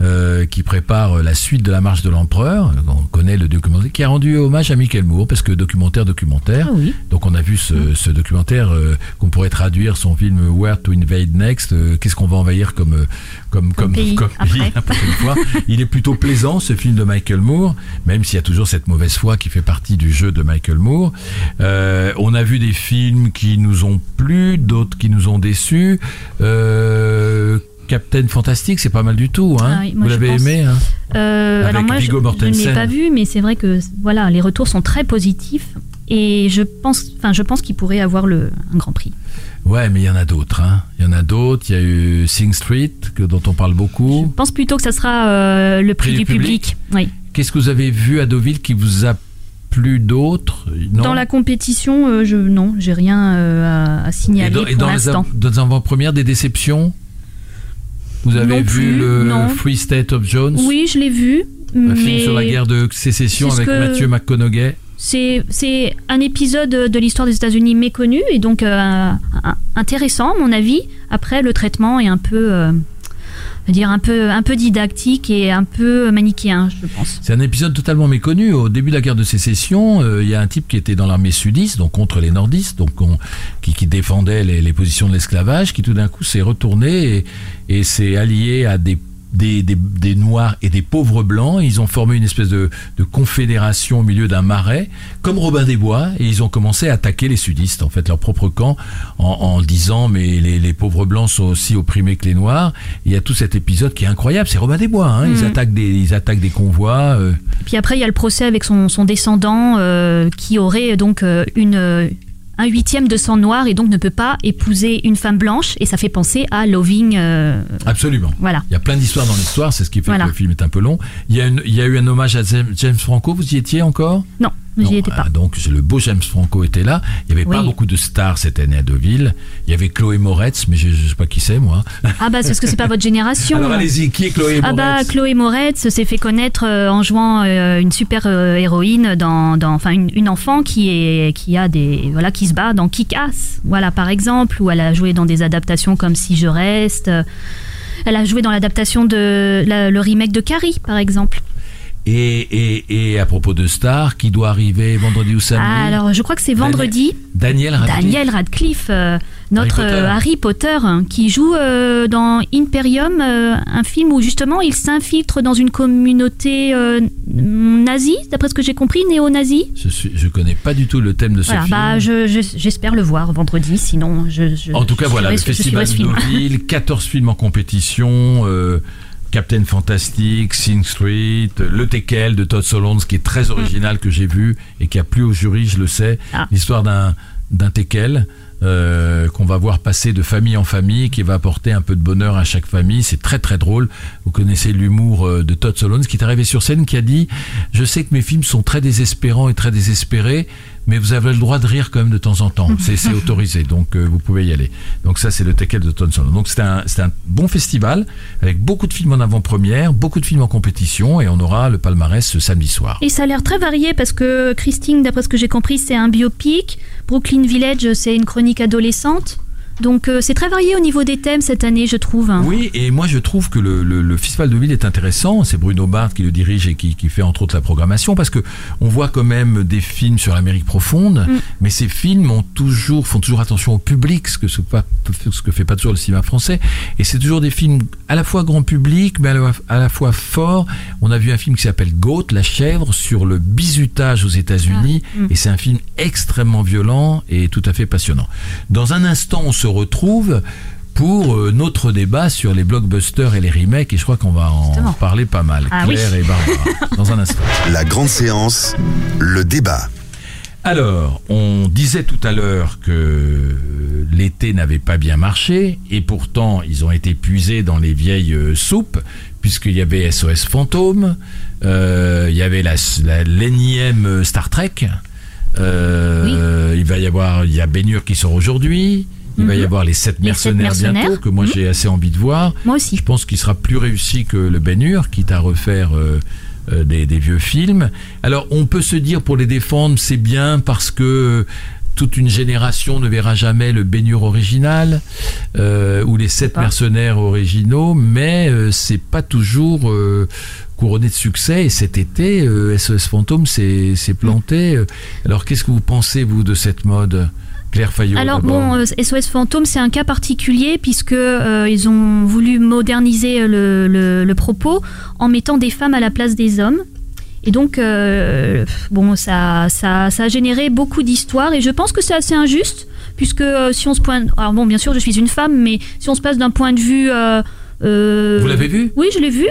euh, qui prépare la suite de La Marche de l'Empereur. On connaît le documentaire qui a rendu hommage à Michael Moore parce que documentaire, documentaire. Ah oui. Donc on a vu ce, ce documentaire euh, qu'on pourrait traduire son film Where to Invade Next. euh, Qu'est-ce qu'on va envahir comme euh, comme comme pays, comme pays fois. Il est plutôt plaisant ce film de Michael Moore, même s'il y a toujours cette mauvaise foi qui fait partie du jeu de Michael Moore. Euh, on a vu des films qui nous ont plu, d'autres qui nous ont déçus. Euh, Captain Fantastic, c'est pas mal du tout. Hein Ah oui, Vous je l'avez aimé hein Euh, Avec alors moi, je, Viggo je ne Mortensen. l'ai pas vu, mais c'est vrai que voilà, les retours sont très positifs et je pense, enfin, je pense qu'il pourrait avoir le un grand prix. Ouais, mais il y en a d'autres. Hein. Il y en a d'autres. Il y a eu Sing Street, que, dont on parle Je beaucoup. pense plutôt que ça sera euh, le prix, Prix du public. Oui. Qu'est-ce que vous avez vu à Deauville qui vous a plu d'autres Dans la compétition, euh, je non, j'ai rien euh, à, à Et signaler et pour dans les, l'instant. av- dans les avant-premières, des déceptions? Vous avez Non vu plus, le non. Free State of Jones? Oui, je l'ai vu. Un mais film sur la guerre de sécession avec Matthew McConaughey. C'est un épisode de l'histoire des États-Unis méconnu et donc euh, intéressant à mon avis. Après, le traitement est un peu, euh, dire un peu, un peu didactique et un peu manichéen, je pense. C'est un épisode totalement méconnu. Au début de la guerre de sécession, euh, il y a un type qui était dans l'armée sudiste, donc contre les nordistes, donc on- qui, défendait les, positions de l'esclavage, qui tout d'un coup s'est retourné et, et s'est allié à des des, des, des noirs et des pauvres blancs. Ils ont formé une espèce de, de confédération au milieu d'un marais, comme Robin des Bois, et ils ont commencé à attaquer les sudistes, en fait, leur propre camp, en, en disant mais les, les pauvres blancs sont aussi opprimés que les noirs. Il y a tout cet épisode qui est incroyable, c'est Robin des Bois. Hein. Ils Mhm. attaquent des, ils attaquent des convois. euh, Puis après, il y a le procès avec son, son descendant euh, qui aurait donc euh, une, euh, un huitième de sang noir et donc ne peut pas épouser une femme blanche. Et ça fait penser à Loving. euh, absolument. voilà. Il y a plein d'histoires dans l'histoire, c'est ce qui fait Voilà. que le film est un peu long. Il y a, une- il y a eu un hommage à James James Franco, vous y étiez encore? Non, Non, j'y étais pas. ah, donc c'est le beau James Franco était là. Il n'y avait pas beaucoup de stars cette année à Deauville. Il y avait Chloé Moretz, mais je ne sais pas qui c'est moi. Ah bah c'est parce que c'est pas votre génération. <laughs> Alors allez-y, qui est Chloé Ah bah Moretz Chloé Moretz s'est fait connaître euh, en jouant euh, une super euh, héroïne dans, dans enfin une, une enfant qui est qui a des voilà qui se bat dans Kick-Ass voilà par exemple où elle a joué dans des adaptations comme Si je reste euh, elle a joué dans l'adaptation de la- le remake de Carrie par exemple et, et, et à propos de stars, qui doit arriver vendredi ou samedi Ah, alors je crois que c'est vendredi Daniel Radcliffe. Daniel Radcliffe euh, notre Harry Potter. euh, Harry Potter hein, qui joue euh, dans Imperium un film où justement il s'infiltre dans une communauté nazie d'après ce que j'ai compris néo-nazie Je je connais pas du tout le thème de ce Voilà, film. bah, je- je- j'espère le voir vendredi, sinon je. je- En tout cas, je voilà, le je festival de. Deauville, 14 films en compétition, Captain Fantastic, Sing Street, Le Tekel de Todd Solondz, qui est très original, que j'ai vu et qui a plu au jury, je le sais. Ah. L'histoire d'un d'un Tekel. euh, qu'on va voir passer de famille en famille, qui va apporter un peu de bonheur à chaque famille. C'est très très drôle. Vous connaissez l'humour euh, de Todd Solondz, qui est arrivé sur scène, qui a dit Je sais que mes films sont très désespérants et très désespérés, mais vous avez le droit de rire quand même de temps en temps. <laughs> C'est autorisé, donc euh, vous pouvez y aller. Donc ça, c'est le Tekel de Todd Solondz. Donc c'est un, c'est un bon festival, avec beaucoup de films en avant-première, beaucoup de films en compétition, et on aura le palmarès ce samedi soir. Et ça a l'air très varié parce que Christine, d'après ce que j'ai compris, c'est un biopic. Brooklyn Village, c'est une chronique adolescente. Donc euh, c'est très varié au niveau des thèmes cette année, je trouve. Oui, et moi je trouve que le, le, le Festival de Ville est intéressant. C'est Bruno Barthes qui le dirige et qui, qui fait entre autres la programmation parce que on voit quand même des films sur l'Amérique profonde, Mm. mais ces films ont toujours, font toujours attention au public, ce que, ce, pas, ce que fait pas toujours le cinéma français. Et c'est toujours des films à la fois grand public, mais à la, à la fois forts. On a vu un film qui s'appelle Goat, la chèvre, sur le bizutage aux États-Unis, Ah, mm. et c'est un film extrêmement violent et tout à fait passionnant. Dans un instant, on se retrouve pour euh, notre débat sur les blockbusters et les remakes, et je crois qu'on va en Justement. parler pas mal. Ah Claire oui. et Barbara, dans un instant. <laughs> La grande séance, le débat. Alors, on disait tout à l'heure que l'été n'avait pas bien marché, et pourtant ils ont été puisés dans les vieilles euh, soupes, puisqu'il y avait SOS Fantôme, euh, il y avait la, la l'énième Star Trek, euh, il va y avoir, il y a Bénur qui sort aujourd'hui, il va y Mhm. avoir les sept Les mercenaires, bientôt, que moi Mhm. j'ai assez envie de voir. Moi aussi. Je pense qu'il sera plus réussi que le Ben-Hur, quitte à refaire euh, euh, des, des vieux films. Alors, on peut se dire pour les défendre, c'est bien parce que euh, toute une génération ne verra jamais le Ben-Hur original euh, ou les sept mercenaires originaux, mais euh, c'est pas toujours euh, couronné de succès. Et cet été, SOS Fantôme s'est planté. Alors, qu'est-ce que vous pensez vous de cette mode, Claire Fayot Alors bon, euh, SOS Fantôme, c'est un cas particulier puisque euh, ils ont voulu moderniser le, le- le propos en mettant des femmes à la place des hommes. Et donc, euh, bon, ça, ça, ça a généré beaucoup d'histoires et je pense que c'est assez injuste puisque euh, si on se pointe, alors bon, bien sûr, je suis une femme, mais si on se passe d'un point de vue, euh, euh, Vous l'avez vu? Oui, je l'ai vu.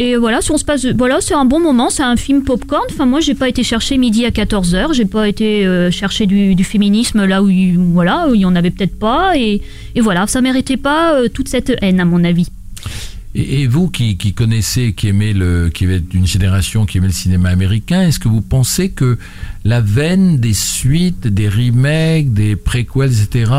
Et voilà, si on se passe, voilà, c'est un bon moment, c'est un film popcorn. Enfin, moi, j'ai pas été chercher midi à 14h, j'ai pas été euh, chercher du, féminisme là où, il- voilà, où il y en avait peut-être pas. Et, voilà, ça méritait pas euh, toute cette haine, à mon avis. Et, vous qui, qui connaissez, qui aimez le, qui êtes d'une génération qui aimait le cinéma américain, est-ce que vous pensez que la veine des suites, des remakes, des préquels, etc.,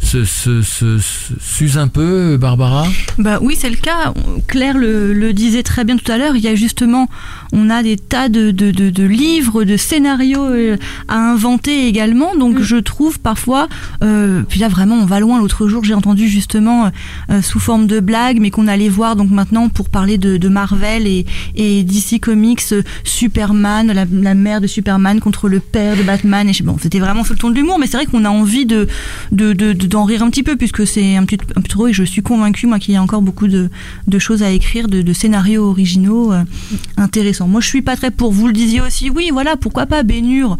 s'use un peu, Barbara? Bah oui, c'est le cas. Claire le, le disait très bien tout à l'heure. Il y a justement, on a des tas de, de, de, de livres, de scénarios euh, à inventer également. Donc Mm. je trouve parfois, euh, puis là vraiment on va loin. L'autre jour j'ai entendu justement euh, sous forme de blague, mais qu'on allait voir donc maintenant pour parler de, de Marvel et, et DC Comics, euh, Superman, la, la mère de Superman contre le père de Batman. Et je- bon, c'était vraiment sous le ton de l'humour, mais c'est vrai qu'on a envie de, de, de, de, d'en rire un petit peu puisque c'est un petit, un trop et je suis convaincue moi qu'il y a encore beaucoup de, choses à écrire, de, de scénarios originaux euh, intéressants. Moi je suis pas très pour, vous le disiez aussi, oui voilà, pourquoi pas Bénure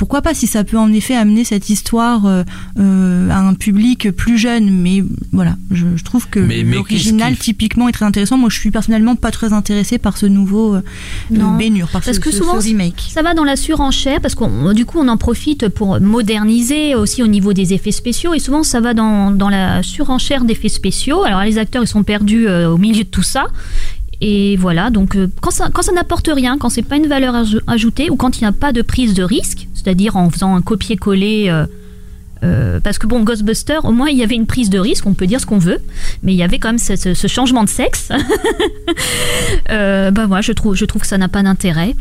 pourquoi pas si ça peut en effet amener cette histoire euh, euh, à un public plus jeune mais voilà je, je trouve que l'original typiquement est très intéressant moi je suis personnellement pas très intéressée par ce nouveau euh, Non. Bénure par Parce ce, que ce- souvent, ce remake Ça va dans la surenchère parce qu'on du coup on en profite pour moderniser aussi au niveau des effets spéciaux et souvent ça va dans, dans la surenchère d'effets spéciaux. Alors les acteurs ils sont perdus euh, au milieu de tout ça. Et voilà, donc euh, quand ça, n'apporte rien, quand c'est pas une valeur aj- ajoutée ou quand il n'y a pas de prise de risque, c'est-à-dire en faisant un copier-coller, euh, euh, parce que bon, Ghostbuster, au moins il y avait une prise de risque, on peut dire ce qu'on veut, mais il y avait quand même ce, changement de sexe. <laughs> euh, bah moi je trouve que ça n'a pas d'intérêt.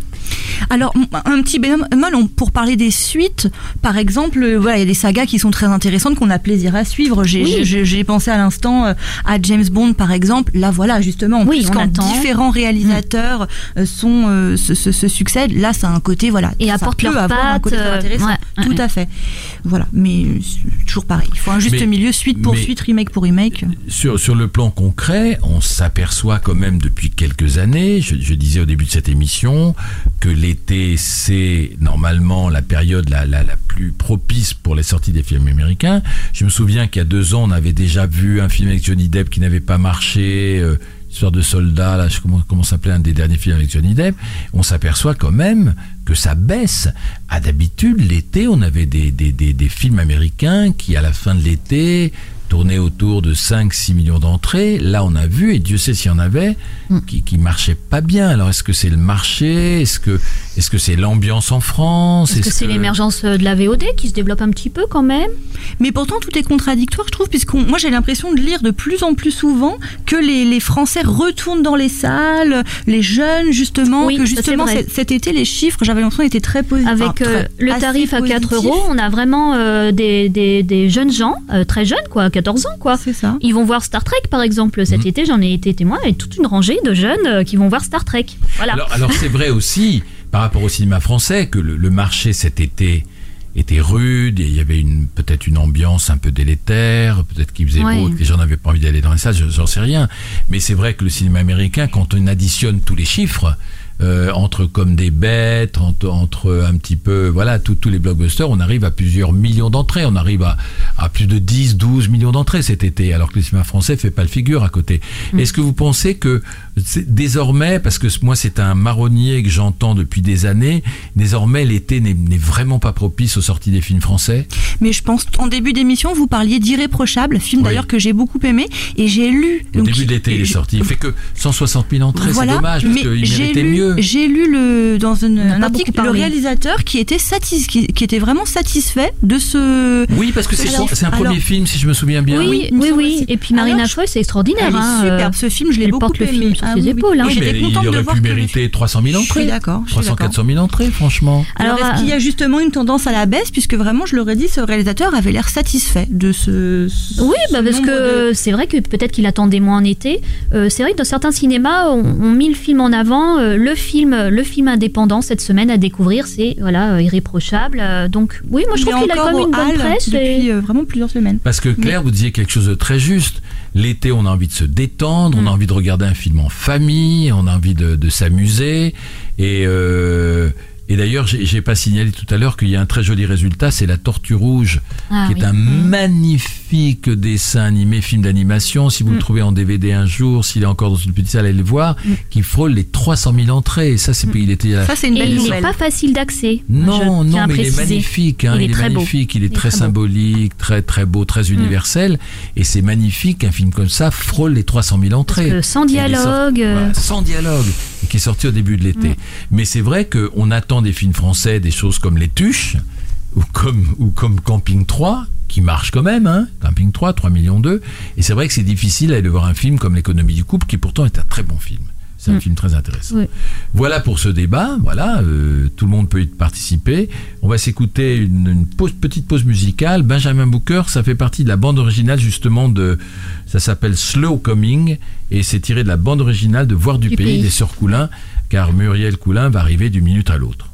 Alors, un petit bémol on- pour parler des suites, par exemple, euh, voilà, il y a des sagas qui sont très intéressantes, qu'on a plaisir à suivre. J'ai Oui. pensé à l'instant euh, à James Bond, par exemple. Là, voilà, justement, Oui, on attend. différents réalisateurs euh, sont, euh, se, se- se succèdent, là, ça a un côté, voilà, Et peut leurs avoir un pattes, côté très intéressant. ouais, ouais, Tout ouais. à fait. Voilà, mais toujours pareil. Il faut un juste Mais- milieu, suite pour suite, remake pour remake. Sur, sur le plan concret, on s'aperçoit quand même depuis quelques années, je, je disais au début de cette émission, que l'été, c'est normalement la période la, la, la plus propice pour les sorties des films américains. Je me souviens qu'il y a deux ans, on avait déjà vu un film avec Johnny Depp qui n'avait pas marché, euh, Histoire de soldat, là, je comment, comment s'appelait un des derniers films avec Johnny Depp. On s'aperçoit quand même que ça baisse. À d'habitude, l'été, on avait des, des, des films américains qui, à la fin de l'été, tournaient autour de 5-6 millions d'entrées. Là, on a vu, et Dieu sait s'il y en avait, qui, qui marchaient pas bien. Alors, est-ce que c'est le marché? Est-ce que est-ce que c'est l'ambiance en France? Est-ce que c'est l'émergence euh, de la VOD qui se développe un petit peu quand même? Mais pourtant, tout est contradictoire, je trouve, puisqu'on, moi, j'ai l'impression de lire de plus en plus souvent que les, les Français retournent dans les salles, les jeunes, justement, Oui, que justement, cet, été, les chiffres, j'avais l'impression, étaient très positifs. Avec Enfin, euh, le tarif à 4 positifs. euros, on a vraiment euh, des, des, des jeunes gens, euh, très jeunes, quoi, 14 ans, quoi. C'est ça. Ils vont voir Star Trek, par exemple. Cet Mhm. été, j'en ai été témoin, et toute une rangée de jeunes euh, qui vont voir Star Trek. Voilà. Alors, alors c'est vrai aussi, par rapport au cinéma français, que le, le marché cet été était rude, et il y avait une peut-être une ambiance un peu délétère, peut-être qu'il faisait Ouais. beau, et que les gens n'avaient pas envie d'aller dans les salles, je- j'en sais rien. Mais c'est vrai que le cinéma américain, quand on additionne tous les chiffres, euh, entre comme des bêtes, entre, entre un petit peu, voilà, tous tous les blockbusters, on arrive à plusieurs millions d'entrées. On arrive à, à plus de 10, 12 millions d'entrées cet été, alors que le cinéma français fait pas le figure à côté. Est-ce que vous pensez que désormais, parce que moi c'est un marronnier que j'entends depuis des années, désormais l'été n'est vraiment pas propice aux sorties des films français Mais je pense, en début d'émission, vous parliez d'Irréprochable, film Oui. d'ailleurs que j'ai beaucoup aimé, et j'ai lu. Au donc, début de l'été, il est sorti. Il fait que 160 000 entrées, c'est dommage, parce qu'il j'ai méritait lu, mieux. J'ai lu le, dans une- un article le réalisateur qui était, satis, qui, qui était vraiment satisfait de ce. Oui, parce que c'est un alors- premier film, si je me souviens bien. oui, oui, oui. Et puis Marina Foy, c'est extraordinaire. Elle est hein, superbe, euh, ce film, je l'ai beaucoup porte le aimé. film Ah ses oui, épaules, hein. Oui, mais il de aurait voir pu que mériter 300 000 Je suis entrées. d'accord. je suis 300 d'accord. 400 000 entrées, franchement. Alors, Alors, est-ce qu'il y a justement une tendance à la baisse Puisque vraiment, je l'aurais dit, ce réalisateur avait l'air satisfait de ce. ce- Oui, ce bah parce que de- c'est vrai que peut-être qu'il attendait moins en été. Euh, c'est vrai que dans certains cinémas, on, on mis le film en avant. Euh, le film, le film indépendant cette semaine à découvrir, c'est voilà euh, irréprochable. Euh, donc oui, moi je trouve qu'il a quand même une bonne presse. depuis euh, vraiment plusieurs semaines. Parce que Claire, vous disiez quelque chose de très juste. L'été, on a envie de se détendre, on a envie de regarder un film en famille, on a envie de, s'amuser. Et, euh, et d'ailleurs, j'ai j'ai pas signalé tout à l'heure qu'il y a un très joli résultat, c'est La Tortue Rouge, Ah qui oui. est un magnifique dessin animé, film d'animation. Si vous le trouvez en DVD un jour, s'il est encore dans une petite salle, allez le voir, qui frôle les 300 000 entrées. Et ça, c'est il était Ça, c'est une Et belle il n'est nouvelle. pas facile d'accès. non, je non, mais il est préciser. magnifique. Hein, Il est il est, très beau. magnifique, il est Il est très, symbolique, très très beau, très universel. Et c'est magnifique qu'un film comme ça frôle les 300 000 entrées. Parce que sans sorti- dialogue, euh, voilà, sans dialogue, qui est sorti au début de l'été. Mais c'est vrai qu'on attend des films français des choses comme Les Tuches, ou comme, ou comme Camping 3, qui marche quand même, hein, Camping 3, 3 millions 2. Et c'est vrai que c'est difficile d'aller voir un film comme L'économie du couple, qui pourtant est un très bon film. C'est un Mm. film très intéressant. Oui. Voilà pour ce débat. Voilà, euh, tout le monde peut y participer. On va s'écouter une, une pause- petite pause musicale. Benjamin Booker, ça fait partie de la bande originale justement de. Ça s'appelle Slow Coming et c'est tiré de la bande originale de Voir du, Du pays, pays. des Sœurs Coulin, car Muriel Coulin va arriver d'une minute à l'autre.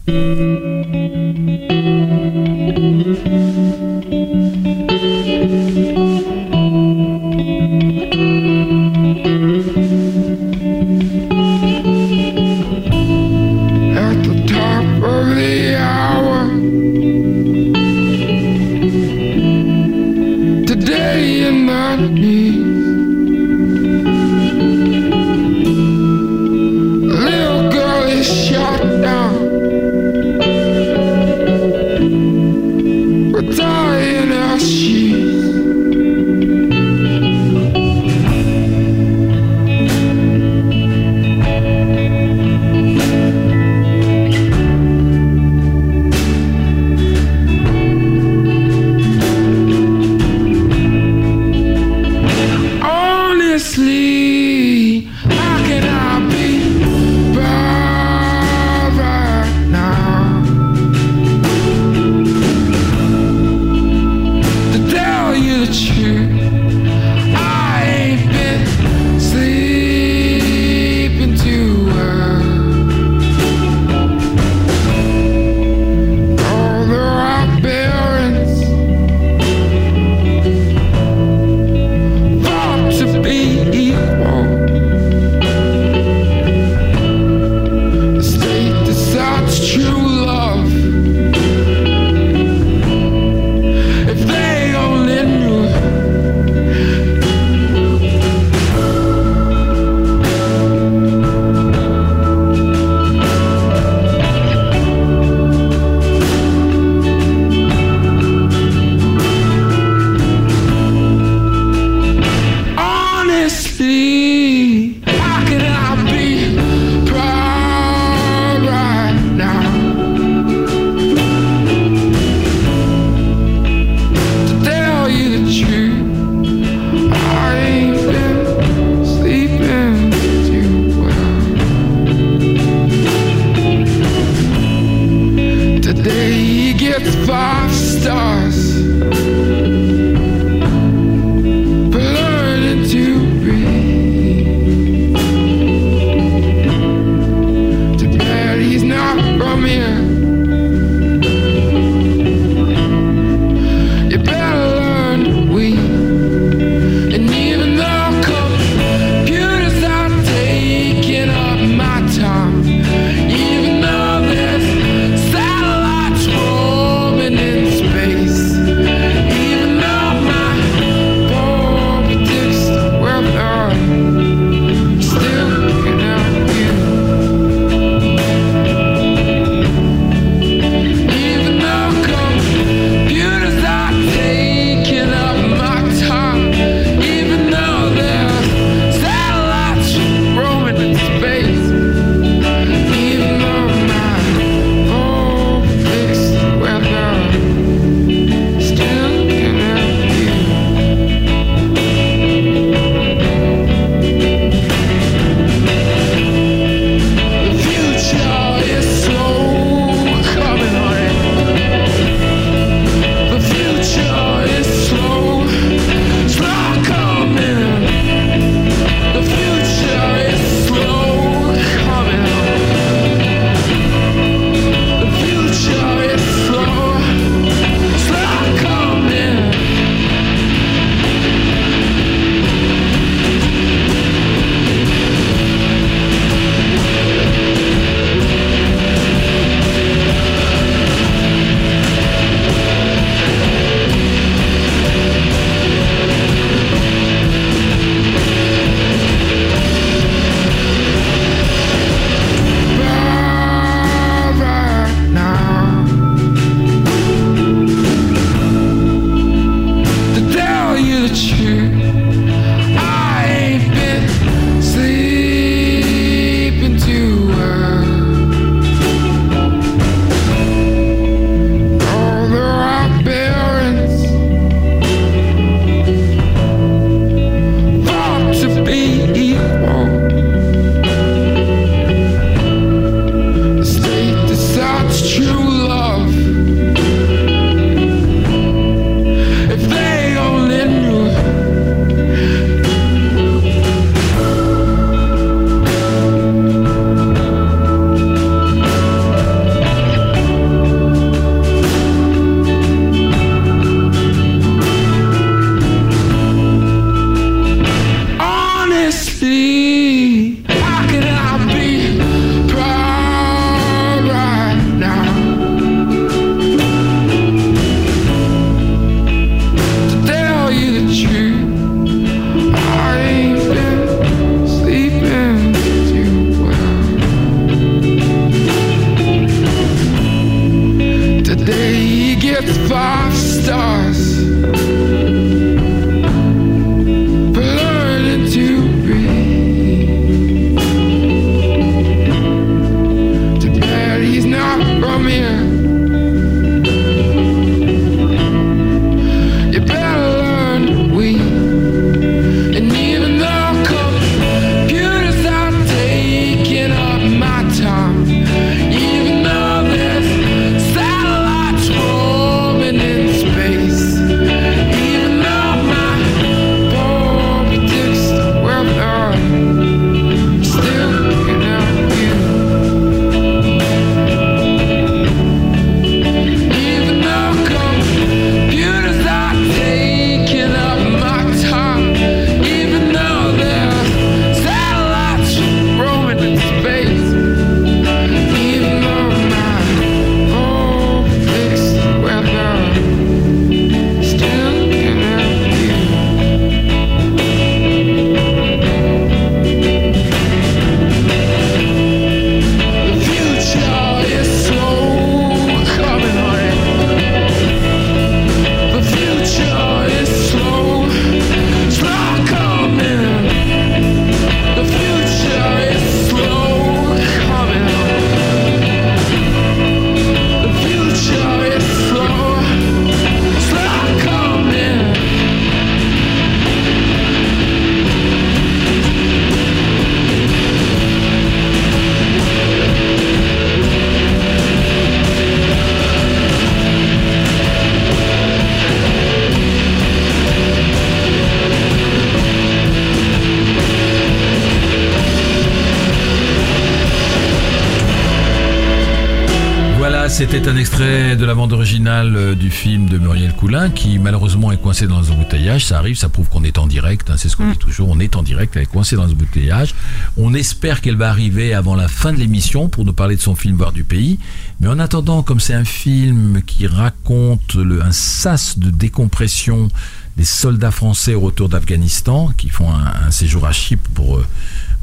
C'était un extrait de la bande originale euh, du film de Muriel Coulin qui malheureusement est coincé dans un embouteillage. Ça arrive, ça prouve qu'on est en direct. hein, c'est ce qu'on dit toujours. On est en direct, elle est coincée dans un embouteillage. On espère qu'elle va arriver avant la fin de l'émission pour nous parler de son film Voir du pays. Mais en attendant, comme c'est un film qui raconte le, un sas de décompression des soldats français au retour d'Afghanistan qui font un, un séjour à Chypre pour euh,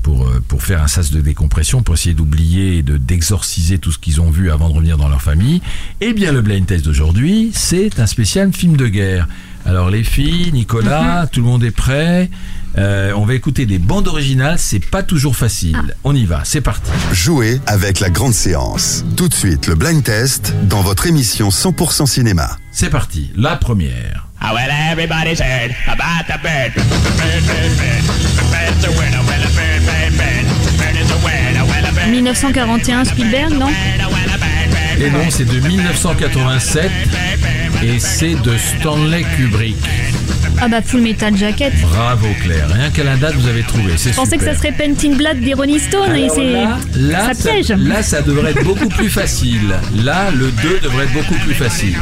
pour, euh, pour faire un sas de décompression, pour essayer d'oublier et de d'exorciser tout ce qu'ils ont vu avant de revenir dans leur famille. Eh bien, le blind test d'aujourd'hui, c'est un spécial film de guerre. Alors les filles, Nicolas, tout le monde est prêt? Euh, on va écouter des bandes originales, c'est pas toujours facile. On y va, c'est parti. Jouez avec la grande séance. Tout de suite, le blind test dans votre émission 100% cinéma. C'est parti, la première. Ah, well, 1941, Spielberg, non? Et non, c'est de 1987 et c'est de Stanley Kubrick. Ah bah Full Metal Jacket. Bravo Claire, rien qu'à la date vous avez trouvé, c'est Je pensais que ça serait Painting Black des Rolling Stones et c'est là, là, ça piège. là, ça devrait être beaucoup plus facile. Là, le 2 devrait être beaucoup plus facile.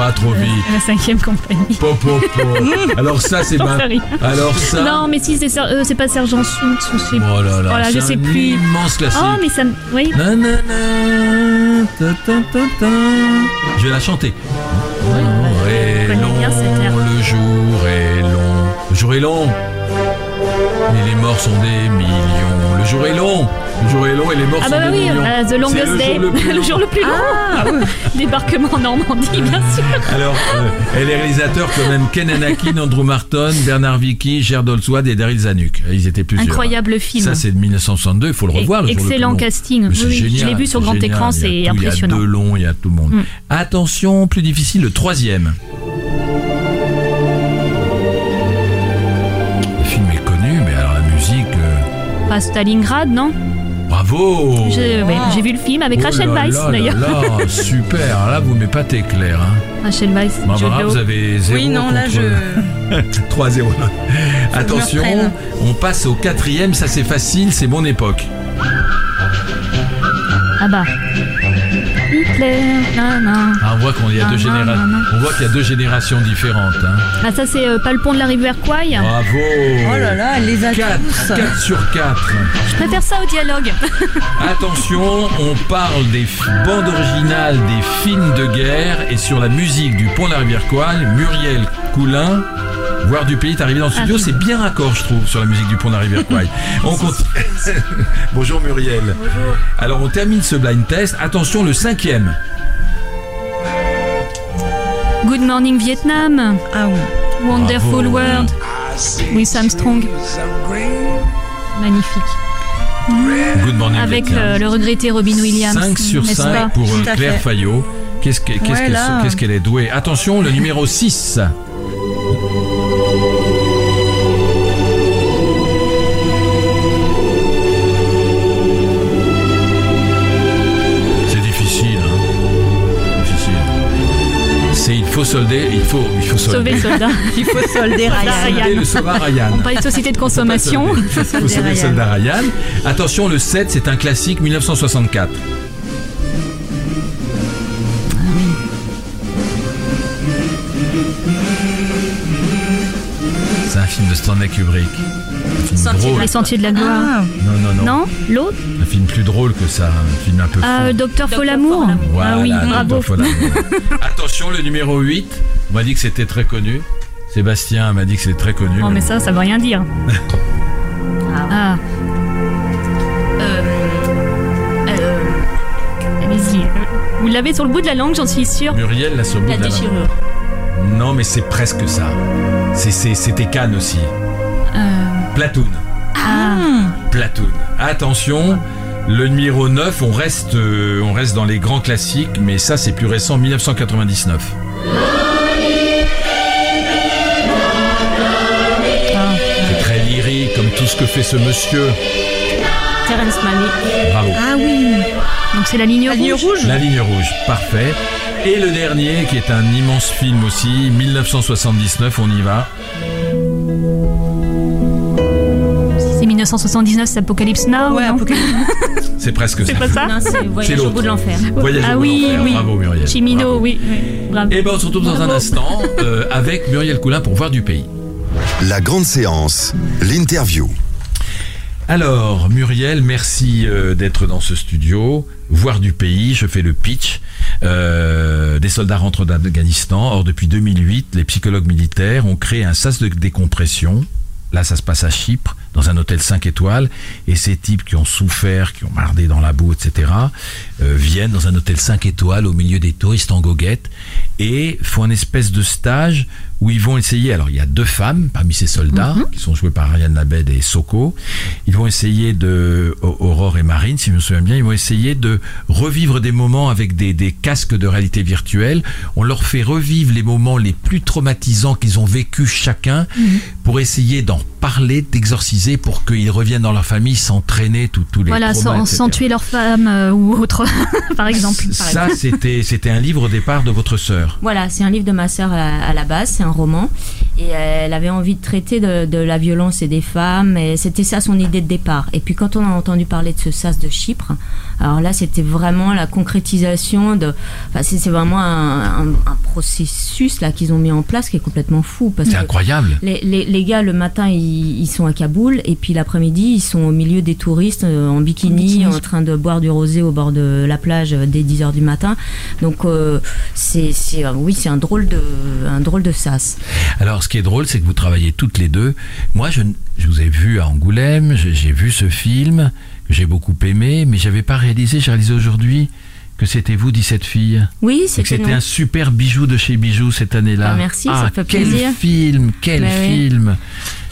Pas trop vite. La cinquième compagnie. Po, po, po. <laughs> Alors ça, c'est sais rien. Alors ça. Non, mais si c'est euh, pas Sergent Soult, ou c'est. Oh là là, Voilà, je sais un plus. immense classique. Oh, mais ça me. Oui. Nanana, ta, ta, ta, ta. Je vais la chanter. Le jour est long, bien le jour est long. Le jour est long. Et les morts sont des millions. Le jour est long. Le jour est long et les morts Ah sont bah, oui, euh, The Longest le Day. <laughs> Jour le, jour le plus long. Ah. <laughs> Débarquement en Normandie, bien sûr. Alors, euh, et les réalisateurs quand même Ken Anakin, Andrew Marton, Bernard Vicky, Gerd Olswad et Daryl Zanuck. Ils étaient plusieurs. Incroyable film. Ça, c'est de 1962, il faut le revoir. le Excellent casting. Oui, génial, je l'ai vu sur grand génial. écran, c'est impressionnant. Il y a Delon, il y a tout le monde. Mm. Attention, plus difficile, le troisième. Le film est connu, mais alors la musique, euh, Pas Stalingrad, non? Bravo J'ai ouais, j'ai vu le film avec Oh Rachel là Weisz, là là d'ailleurs. là, <laughs> super, là vous m'épatez Claire. Hein. Rachel Weisz. Barbara, Jude Law. vous avez zéro Oui, non, là, contre- je. <laughs> 3-0. Attention, reprenne. on passe au quatrième, ça c'est facile, c'est mon époque. Ah bah. Hitler, non, non. Ah, on voit qu'il y a deux non, générations. non, non. On voit qu'il y a deux générations différentes. Hein. Ah, ça, c'est euh, pas le pont de la rivière Kwai. Bravo. Oh là là, elle les a 4, tous. 4 sur 4. Je préfère ça au dialogue. <laughs> Attention, on parle des bandes originales des films de guerre et sur la musique du Pont de la Rivière Kwai, Muriel Coulin. Voir du pays est arrivé dans le studio, Ah. c'est bien raccord, je trouve, sur la musique du Pont de la Rivière Kwai. <laughs> On continue. <laughs> Bonjour Muriel. Bonjour. Alors on termine ce blind test. Attention, le cinquième. Good Morning Vietnam. Ah oui. Wonderful Bravo. World. Louis Armstrong. Magnifique. Good morning. Avec Vietnam. le, le regretté Robin Williams. 5 sur n'est-ce 5 pas pour euh, Claire. Fayot. Qu'est-ce Ouais, qu'elle qu'elle est douée? Attention, le numéro 6. Faut solder, il faut, il faut Sauver solder. le soldat. <laughs> Il faut solder Ryan. Solder le soldat Ryan. On parle de société de consommation. Il faut <laughs> sauver le Ryan. soldat Ryan. Attention, le 7, c'est un classique 1964. C'est un film de Stanley Kubrick. Un film Sentier drôle. Les sentiers de la gloire. Ah, Non, non, non. Non? L'autre? Film plus drôle que ça. Un film un peu fou. Ah, euh, Docteur Folamour. Voilà, ah oui, bravo. Folamour. Attention, le numéro 8. On m'a dit que c'était très connu. Sébastien m'a dit que c'était très connu. Oh, mais ça, ça veut rien dire. ah. Euh, euh, Allez-y. Vous l'avez sur le bout de la langue, j'en suis sûre. Muriel, là, sur le bout La de la déchirure. langue. Non, mais c'est presque ça. C'est- c'est- C'était Cannes aussi. Euh, Platoon. ah. Platoon. Attention, le numéro 9, on reste, euh, on reste dans les grands classiques, mais ça c'est plus récent, 1999. C'est très lyrique, comme tout ce que fait ce monsieur. Terrence Malick. Bravo. ah oui. Donc c'est la ligne La rouge. ligne rouge. La ligne rouge, parfait. Et le dernier, qui est un immense film aussi, 1979, on y va. C'est 1979, c'est Apocalypse Now. Ouais, non Apocalypse. <laughs> C'est presque C'est ça. pas ça Non, c'est Voyage au bout de l'enfer. Voyage Ah au bout oui, d'enfer. oui. Bravo Muriel. Chimino, Bravo. oui, oui. Bravo. Et ben on se retrouve dans un instant euh, avec Muriel Coulin pour voir du pays. La grande séance, l'interview. Alors, Muriel, merci euh, d'être dans ce studio. Voir du pays, je fais le pitch. Euh, des soldats rentrent d'Afghanistan. Or, depuis 2008, les psychologues militaires ont créé un sas de décompression. Là, ça se passe à Chypre, dans un hôtel 5 étoiles. Et ces types qui ont souffert, qui ont mardé dans la boue, etc., euh, viennent dans un hôtel 5 étoiles au milieu des touristes en goguette et font un espèce de stage où ils vont essayer. Alors, il y a deux femmes parmi ces soldats qui sont jouées par Ariane Labed et Soko. Ils vont essayer de Au- Aurore et Marine, si je me souviens bien, ils vont essayer de revivre des moments avec des, des casques de réalité virtuelle. On leur fait revivre les moments les plus traumatisants qu'ils ont vécu chacun pour essayer d'en parler, d'exorciser pour qu'ils reviennent dans leur famille sans traîner tous les Voilà, traumas, sans, tuer leur femme euh, ou autre, <laughs> par exemple. par Ça, c'était c'était un livre au départ de votre sœur. Voilà, c'est un livre de ma sœur à, à la base, c'est un roman. Et elle avait envie de traiter de, de la violence et des femmes. Et c'était ça son idée de départ. Et puis quand on a entendu parler de ce sas de Chypre, alors là, c'était vraiment la concrétisation de. Enfin, c'est c'est vraiment un, un- un processus là qu'ils ont mis en place qui est complètement fou. Parce C'est que incroyable. les, les, les gars, le matin, ils, ils sont à Kaboul, et puis l'après-midi, ils sont au milieu des touristes euh, en, bikini, En bikini. en train de boire du rosé au bord de la plage euh, dès 10h du matin. Donc, euh, c'est, c'est, euh, oui, c'est un drôle de, un drôle de sas. Alors, ce qui est drôle, c'est que vous travaillez toutes les deux. Moi, je, je vous ai vu à Angoulême, j'ai vu ce film que j'ai beaucoup aimé, mais j'avais pas réalisé, j'ai réalisé aujourd'hui que c'était vous, 17 filles. Oui, c'était c'était un super bijou de chez Bijoux cette année-là. Ah, merci, ça Ah, fait quel plaisir. film, quel Bah oui.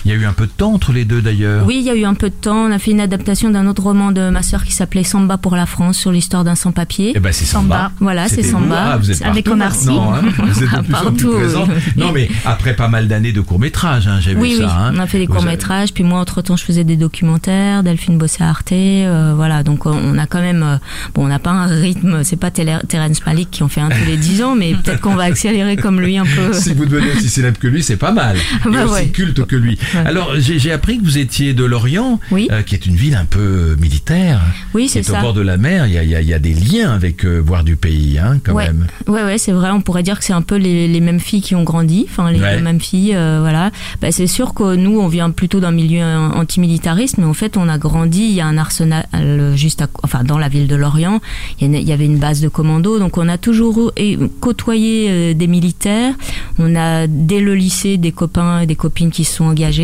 Il y a eu un peu de temps entre les deux d'ailleurs. Oui, il y a eu un peu de temps. On a fait une adaptation d'un autre roman de ma sœur qui s'appelait Samba pour la France sur l'histoire d'un sans-papier. Eh ben c'est Samba. Samba. Voilà, c'est. Samba. Ah, vous êtes Avec partout Omar Sy. hein. Vous êtes de <laughs> plus en plus Partout. Non mais après pas mal d'années de court métrage, hein, j'ai Oui, vu oui, ça. hein. on a fait des avez- courts-métrages, puis moi, entre-temps, je faisais des documentaires, Delphine bossait à Arte, euh, voilà, donc on- a quand même, euh, bon, on n'a pas un rythme, c'est pas Terence Malik qui en fait un tous les 10 ans, mais peut-être qu'on va <laughs> accélérer comme lui un peu. Si vous devenez aussi célèbre que lui, c'est pas mal. <laughs> Et Bah aussi ouais. culte que lui. Ouais. Alors, j'ai appris que vous étiez de Lorient, Oui. euh, qui est une ville un peu euh, militaire. Oui, c'est est au ça. bord de la mer. Il y a, il y a- il y a des liens avec euh, Voir du pays, hein, quand Ouais. même. Ouais, ouais, c'est vrai. On pourrait dire que c'est un peu les, les mêmes filles qui ont grandi, enfin les, mêmes filles, euh, voilà. Bah, c'est sûr que nous, on vient plutôt d'un milieu antimilitariste, mais en fait, on a grandi. Il y a un arsenal juste, à, enfin, dans la ville de Lorient. Il y, avait une base de commando, donc on a toujours côtoyé des militaires. On a dès le lycée des copains et des copines qui se sont engagés.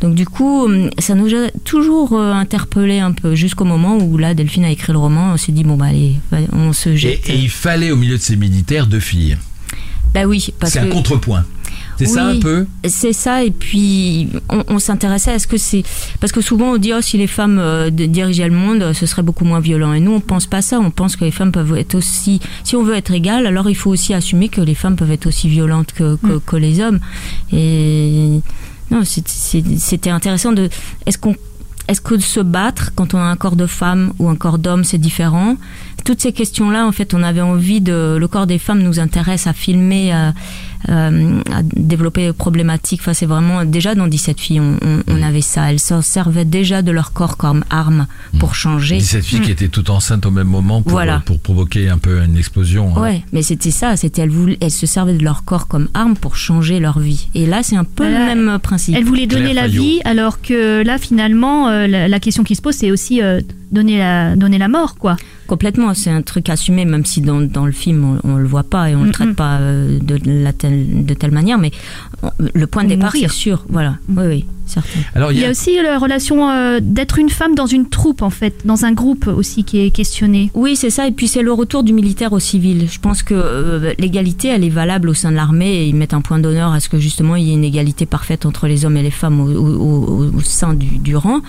Donc du coup, hum, ça nous a toujours euh, interpellé un peu jusqu'au moment où là, Delphine a écrit le roman. On s'est dit bon bah allez, on se Et, jette. et il fallait au milieu de ces militaires deux filles. Bah oui, parce C'est un que contrepoint. C'est ça un peu c'est ça. Et puis on, on s'intéressait à ce que c'est parce que souvent on dit oh si les femmes euh, dirigeaient le monde, euh, ce serait beaucoup moins violent. Et nous on pense pas ça. On pense que les femmes peuvent être aussi. Si on veut être égal, alors il faut aussi assumer que les femmes peuvent être aussi violentes que que, que les hommes. Et non, c'était intéressant de. Est-ce qu'on est-ce que se battre quand on a un corps de femme ou un corps d'homme, c'est différent? Toutes ces questions-là, en fait, on avait envie de. Le corps des femmes nous intéresse à filmer, à, euh, à développer des problématiques. Enfin, c'est vraiment. Déjà, dans 17 filles, on, on- on avait ça. Elles s'en servaient déjà de leur corps comme arme pour changer. 17 filles qui étaient toutes enceintes au même moment pour, Voilà. pour provoquer un peu une explosion. hein. Ouais, mais c'était ça. C'était elles, voulaient- elles se servaient de leur corps comme arme pour changer leur vie. Et là, c'est un peu Voilà. le même principe. Elle voulait donner Claire la Fayot. vie, alors que là, finalement, euh, la, la question qui se pose, c'est aussi euh, donner, la, donner la mort, quoi. Complètement, c'est un truc assumé, même si dans, dans le film on, on le voit pas et on le traite pas euh, de, la telle, de telle manière, mais on- le point de Ou départ c'est sûr, voilà, Mm. oui oui, Alors Il y a aussi la relation euh, d'être une femme dans une troupe, en fait, dans un groupe aussi qui est questionné. Oui, c'est ça, et puis c'est le retour du militaire au civil. Je pense que euh, l'égalité, elle est valable au sein de l'armée et ils mettent un point d'honneur à ce que justement il y ait une égalité parfaite entre les hommes et les femmes au, au- au- au sein du, du rang.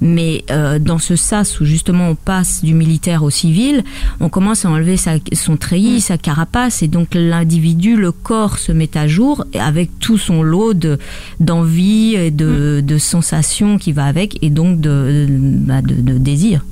Mais euh, dans ce sas où justement on passe du militaire au civil, on commence à enlever sa, son treillis, sa carapace, et donc l'individu, le corps se met à jour avec tout son lot de d'envie et de, de sensations qui va avec, et donc de, bah, de, de désir.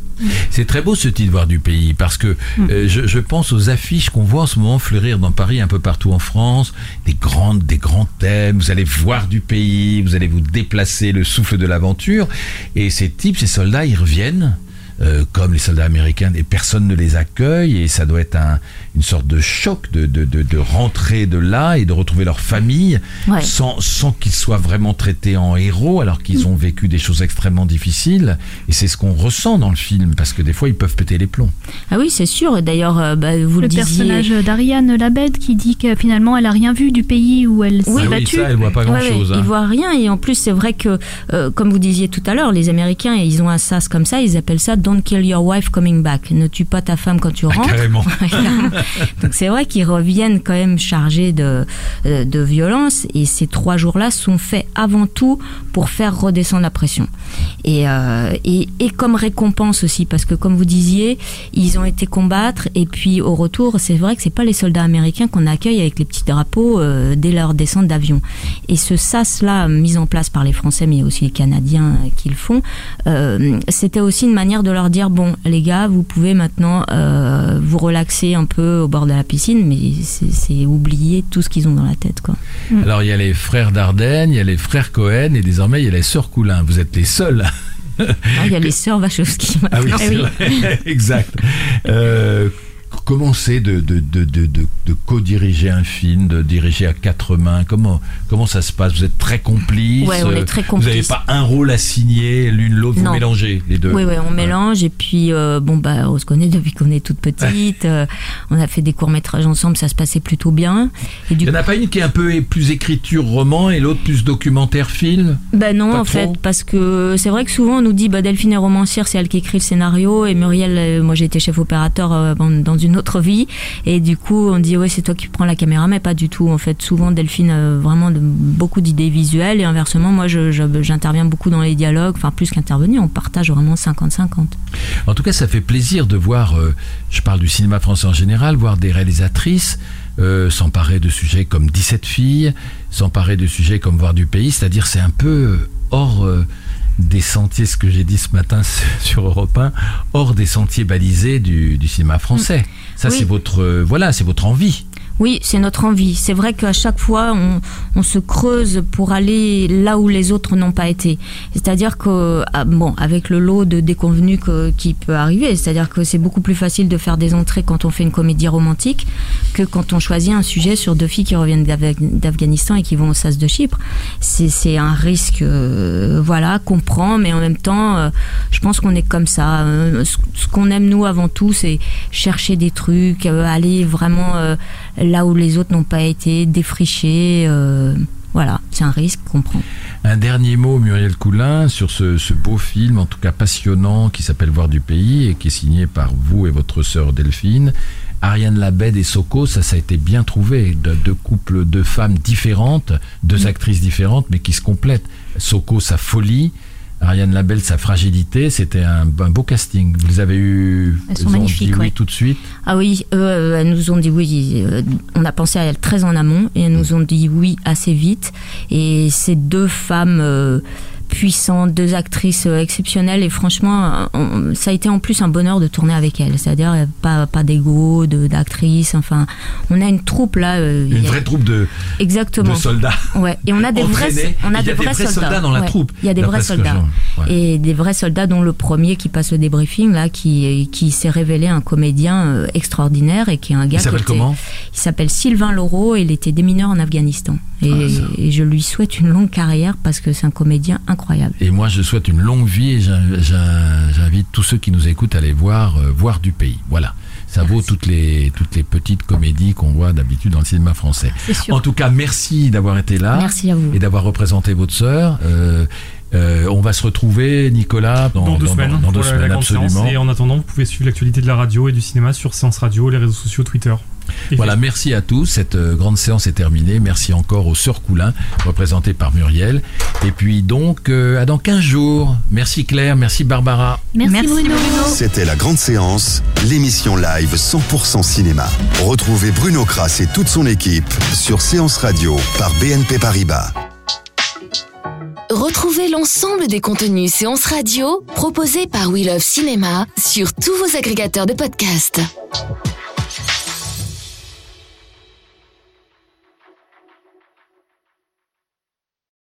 C'est très beau ce titre Voir du pays parce que euh, je, je pense aux affiches qu'on voit en ce moment fleurir dans Paris, un peu partout en France, des grandes, des grands thèmes. Vous allez voir du pays, vous allez vous déplacer, le souffle de l'aventure. Et ces types, ces soldats, ils reviennent. euh, comme les soldats américains, et personne ne les accueille, et ça doit être un, une sorte de choc de, de, de, de rentrer de là et de retrouver leur famille Ouais. sans, sans qu'ils soient vraiment traités en héros, alors qu'ils ont vécu des choses extrêmement difficiles. Et c'est ce qu'on ressent dans le film, parce que des fois, ils peuvent péter les plombs. Ah oui, c'est sûr. D'ailleurs, euh, bah, vous le, Le disiez. personnage d'Ariane Labed qui dit que finalement elle a rien vu du pays où elle s'est Oui, Ah oui, battue. ça, elle voit pas Ouais, grand-chose. ouais, hein. Ils voient rien et en plus c'est vrai que, euh, comme vous disiez tout à l'heure, les Américains ils ont un sas comme ça, ils appellent ça "Don't kill your wife coming back", ne tue pas ta femme quand tu Ah, rentres. carrément. <laughs> <laughs> Donc c'est vrai qu'ils reviennent quand même chargés de, euh, de violence et ces trois jours-là sont faits avant tout pour faire redescendre la pression. Et, euh, et, et comme récompense aussi, parce que comme vous disiez, ils ont été combattre et puis au retour, c'est vrai que c'est pas les soldats américains qu'on accueille avec les petits drapeaux euh, dès leur descente d'avion. Et ce sas-là, mis en place par les Français, mais aussi les Canadiens euh, qui le font, euh, c'était aussi une manière de leur dire bon, les gars, vous pouvez maintenant vous relaxer un peu au bord de la piscine, mais c'est c'est oublier tout ce qu'ils ont dans la tête, quoi. Alors, il y a les frères Dardenne, il y a les frères Cohen, et désormais, il y a les sœurs Coulin. Vous êtes les seuls. Ah, Il y a les sœurs Wachowski. Ah oui, vrai. <laughs> exact. Euh, comment c'est de, de, de, de, co-diriger un film, de diriger à quatre mains comment, comment ça se passe? Vous êtes très complices Ouais, on est euh, très Vous n'avez complices. pas un rôle à signer, l'une l'autre, vous mélangez les deux Oui, oui, on mélange et puis euh, bon bah on se connaît depuis qu'on est toute petite. euh, on a fait des courts métrages ensemble, ça se passait plutôt bien. Et du Il n'y en a pas une qui est un peu plus écriture roman et l'autre plus documentaire film? Ben non, Pas en trop fait, parce que c'est vrai que souvent on nous dit bah, Delphine est romancière, c'est elle qui écrit le scénario, et Muriel, euh, moi j'ai été chef opérateur dans- dans une autre vie, et du coup on dit ouais c'est toi qui prends la caméra, mais pas du tout. En fait, souvent Delphine a vraiment beaucoup d'idées visuelles, et inversement moi j'interviens beaucoup dans les dialogues, enfin plus qu'intervenir, on partage vraiment 50-50. En tout cas, ça fait plaisir de voir, euh, je parle du cinéma français en général, voir des réalisatrices euh, s'emparer de sujets comme 17 filles, s'emparer de sujets comme Voir du pays, c'est-à-dire c'est un peu hors euh, des sentiers, ce que j'ai dit ce matin <laughs> sur Europe 1, hors des sentiers balisés du, du cinéma français. Ça, Oui. c'est votre, euh, voilà, c'est votre envie. Oui, c'est notre envie. C'est vrai qu'à chaque fois, on, on se creuse pour aller là où les autres n'ont pas été. C'est-à-dire que, ah, bon, avec le lot de déconvenus que- qui peut arriver, c'est-à-dire que c'est beaucoup plus facile de faire des entrées quand on fait une comédie romantique que quand on choisit un sujet sur deux filles qui reviennent d'Af- d'Afghanistan et qui vont au SAS de Chypre. C'est un risque, euh, voilà, qu'on prend, mais en même temps, euh, je pense qu'on est comme ça. Euh, ce ce qu'on aime nous avant tout, c'est chercher des trucs, euh, aller vraiment là où les autres n'ont pas été, défricher. euh, voilà, c'est un risque qu'on prend. Un dernier mot, Muriel Coulin, sur ce, ce beau film, en tout cas passionnant, qui s'appelle Voir du pays et qui est signé par vous et votre sœur Delphine. Ariane Labed et Soko, ça, ça a été bien trouvé. De- Deux couples de femmes différentes, deux actrices différentes, mais qui se complètent. Soko, sa folie. Ariane Labelle, sa fragilité. C'était un, un beau casting. Vous les avez eu. Elles sont ont magnifiques, dit oui ouais. tout de suite? Ah oui, eux, elles nous ont dit oui. euh, on a pensé à elles très en amont et elles nous ont dit oui assez vite. Et ces deux femmes euh, puissantes, deux actrices euh, exceptionnelles et franchement, euh, on- ça a été en plus un bonheur de tourner avec elles. C'est-à-dire pas pas d'ego, de d'actrices. Enfin, on a une troupe là. euh, Une a- vraie troupe de, Exactement. de soldats. Ouais, et on a des vrais, on a Il y des vrais, soldats. dans la Ouais, troupe. Il y a des vrais soldats. ouais. Et des vrais soldats, dont le premier qui passe le débriefing, là, qui, qui s'est révélé un comédien extraordinaire et qui est un gars Il s'appelle comment? Il s'appelle Sylvain Laureau et il était démineur en Afghanistan. Et, Ah, et je lui souhaite une longue carrière parce que c'est un comédien incroyable. Et moi, je souhaite une longue vie et j'in- j'in- j'invite tous ceux qui nous écoutent à aller voir, euh, voir du pays. Voilà. Ça vaut toutes les, toutes les petites comédies qu'on voit d'habitude dans le cinéma français. En tout cas, merci d'avoir été là. Merci à vous. Et d'avoir représenté votre sœur. Euh, euh, on va se retrouver, Nicolas, dans, Dans, deux semaines, dans deux semaines, absolument. Et en attendant, vous pouvez suivre l'actualité de la radio et du cinéma sur Séance Radio, les réseaux sociaux, Twitter. <laughs> Voilà, merci à tous. Cette euh, grande séance est terminée. Merci encore aux Sœurs Coulin, représentées par Muriel. Et puis donc, euh, à dans 15 jours. Merci Claire, merci Barbara. Merci, Merci, Bruno. Bruno. C'était la grande séance, l'émission live 100% cinéma. Retrouvez Bruno Kras et toute son équipe sur Séance Radio par BNP Paribas. Retrouvez l'ensemble des contenus séances radio proposés par We Love Cinéma sur tous vos agrégateurs de podcasts.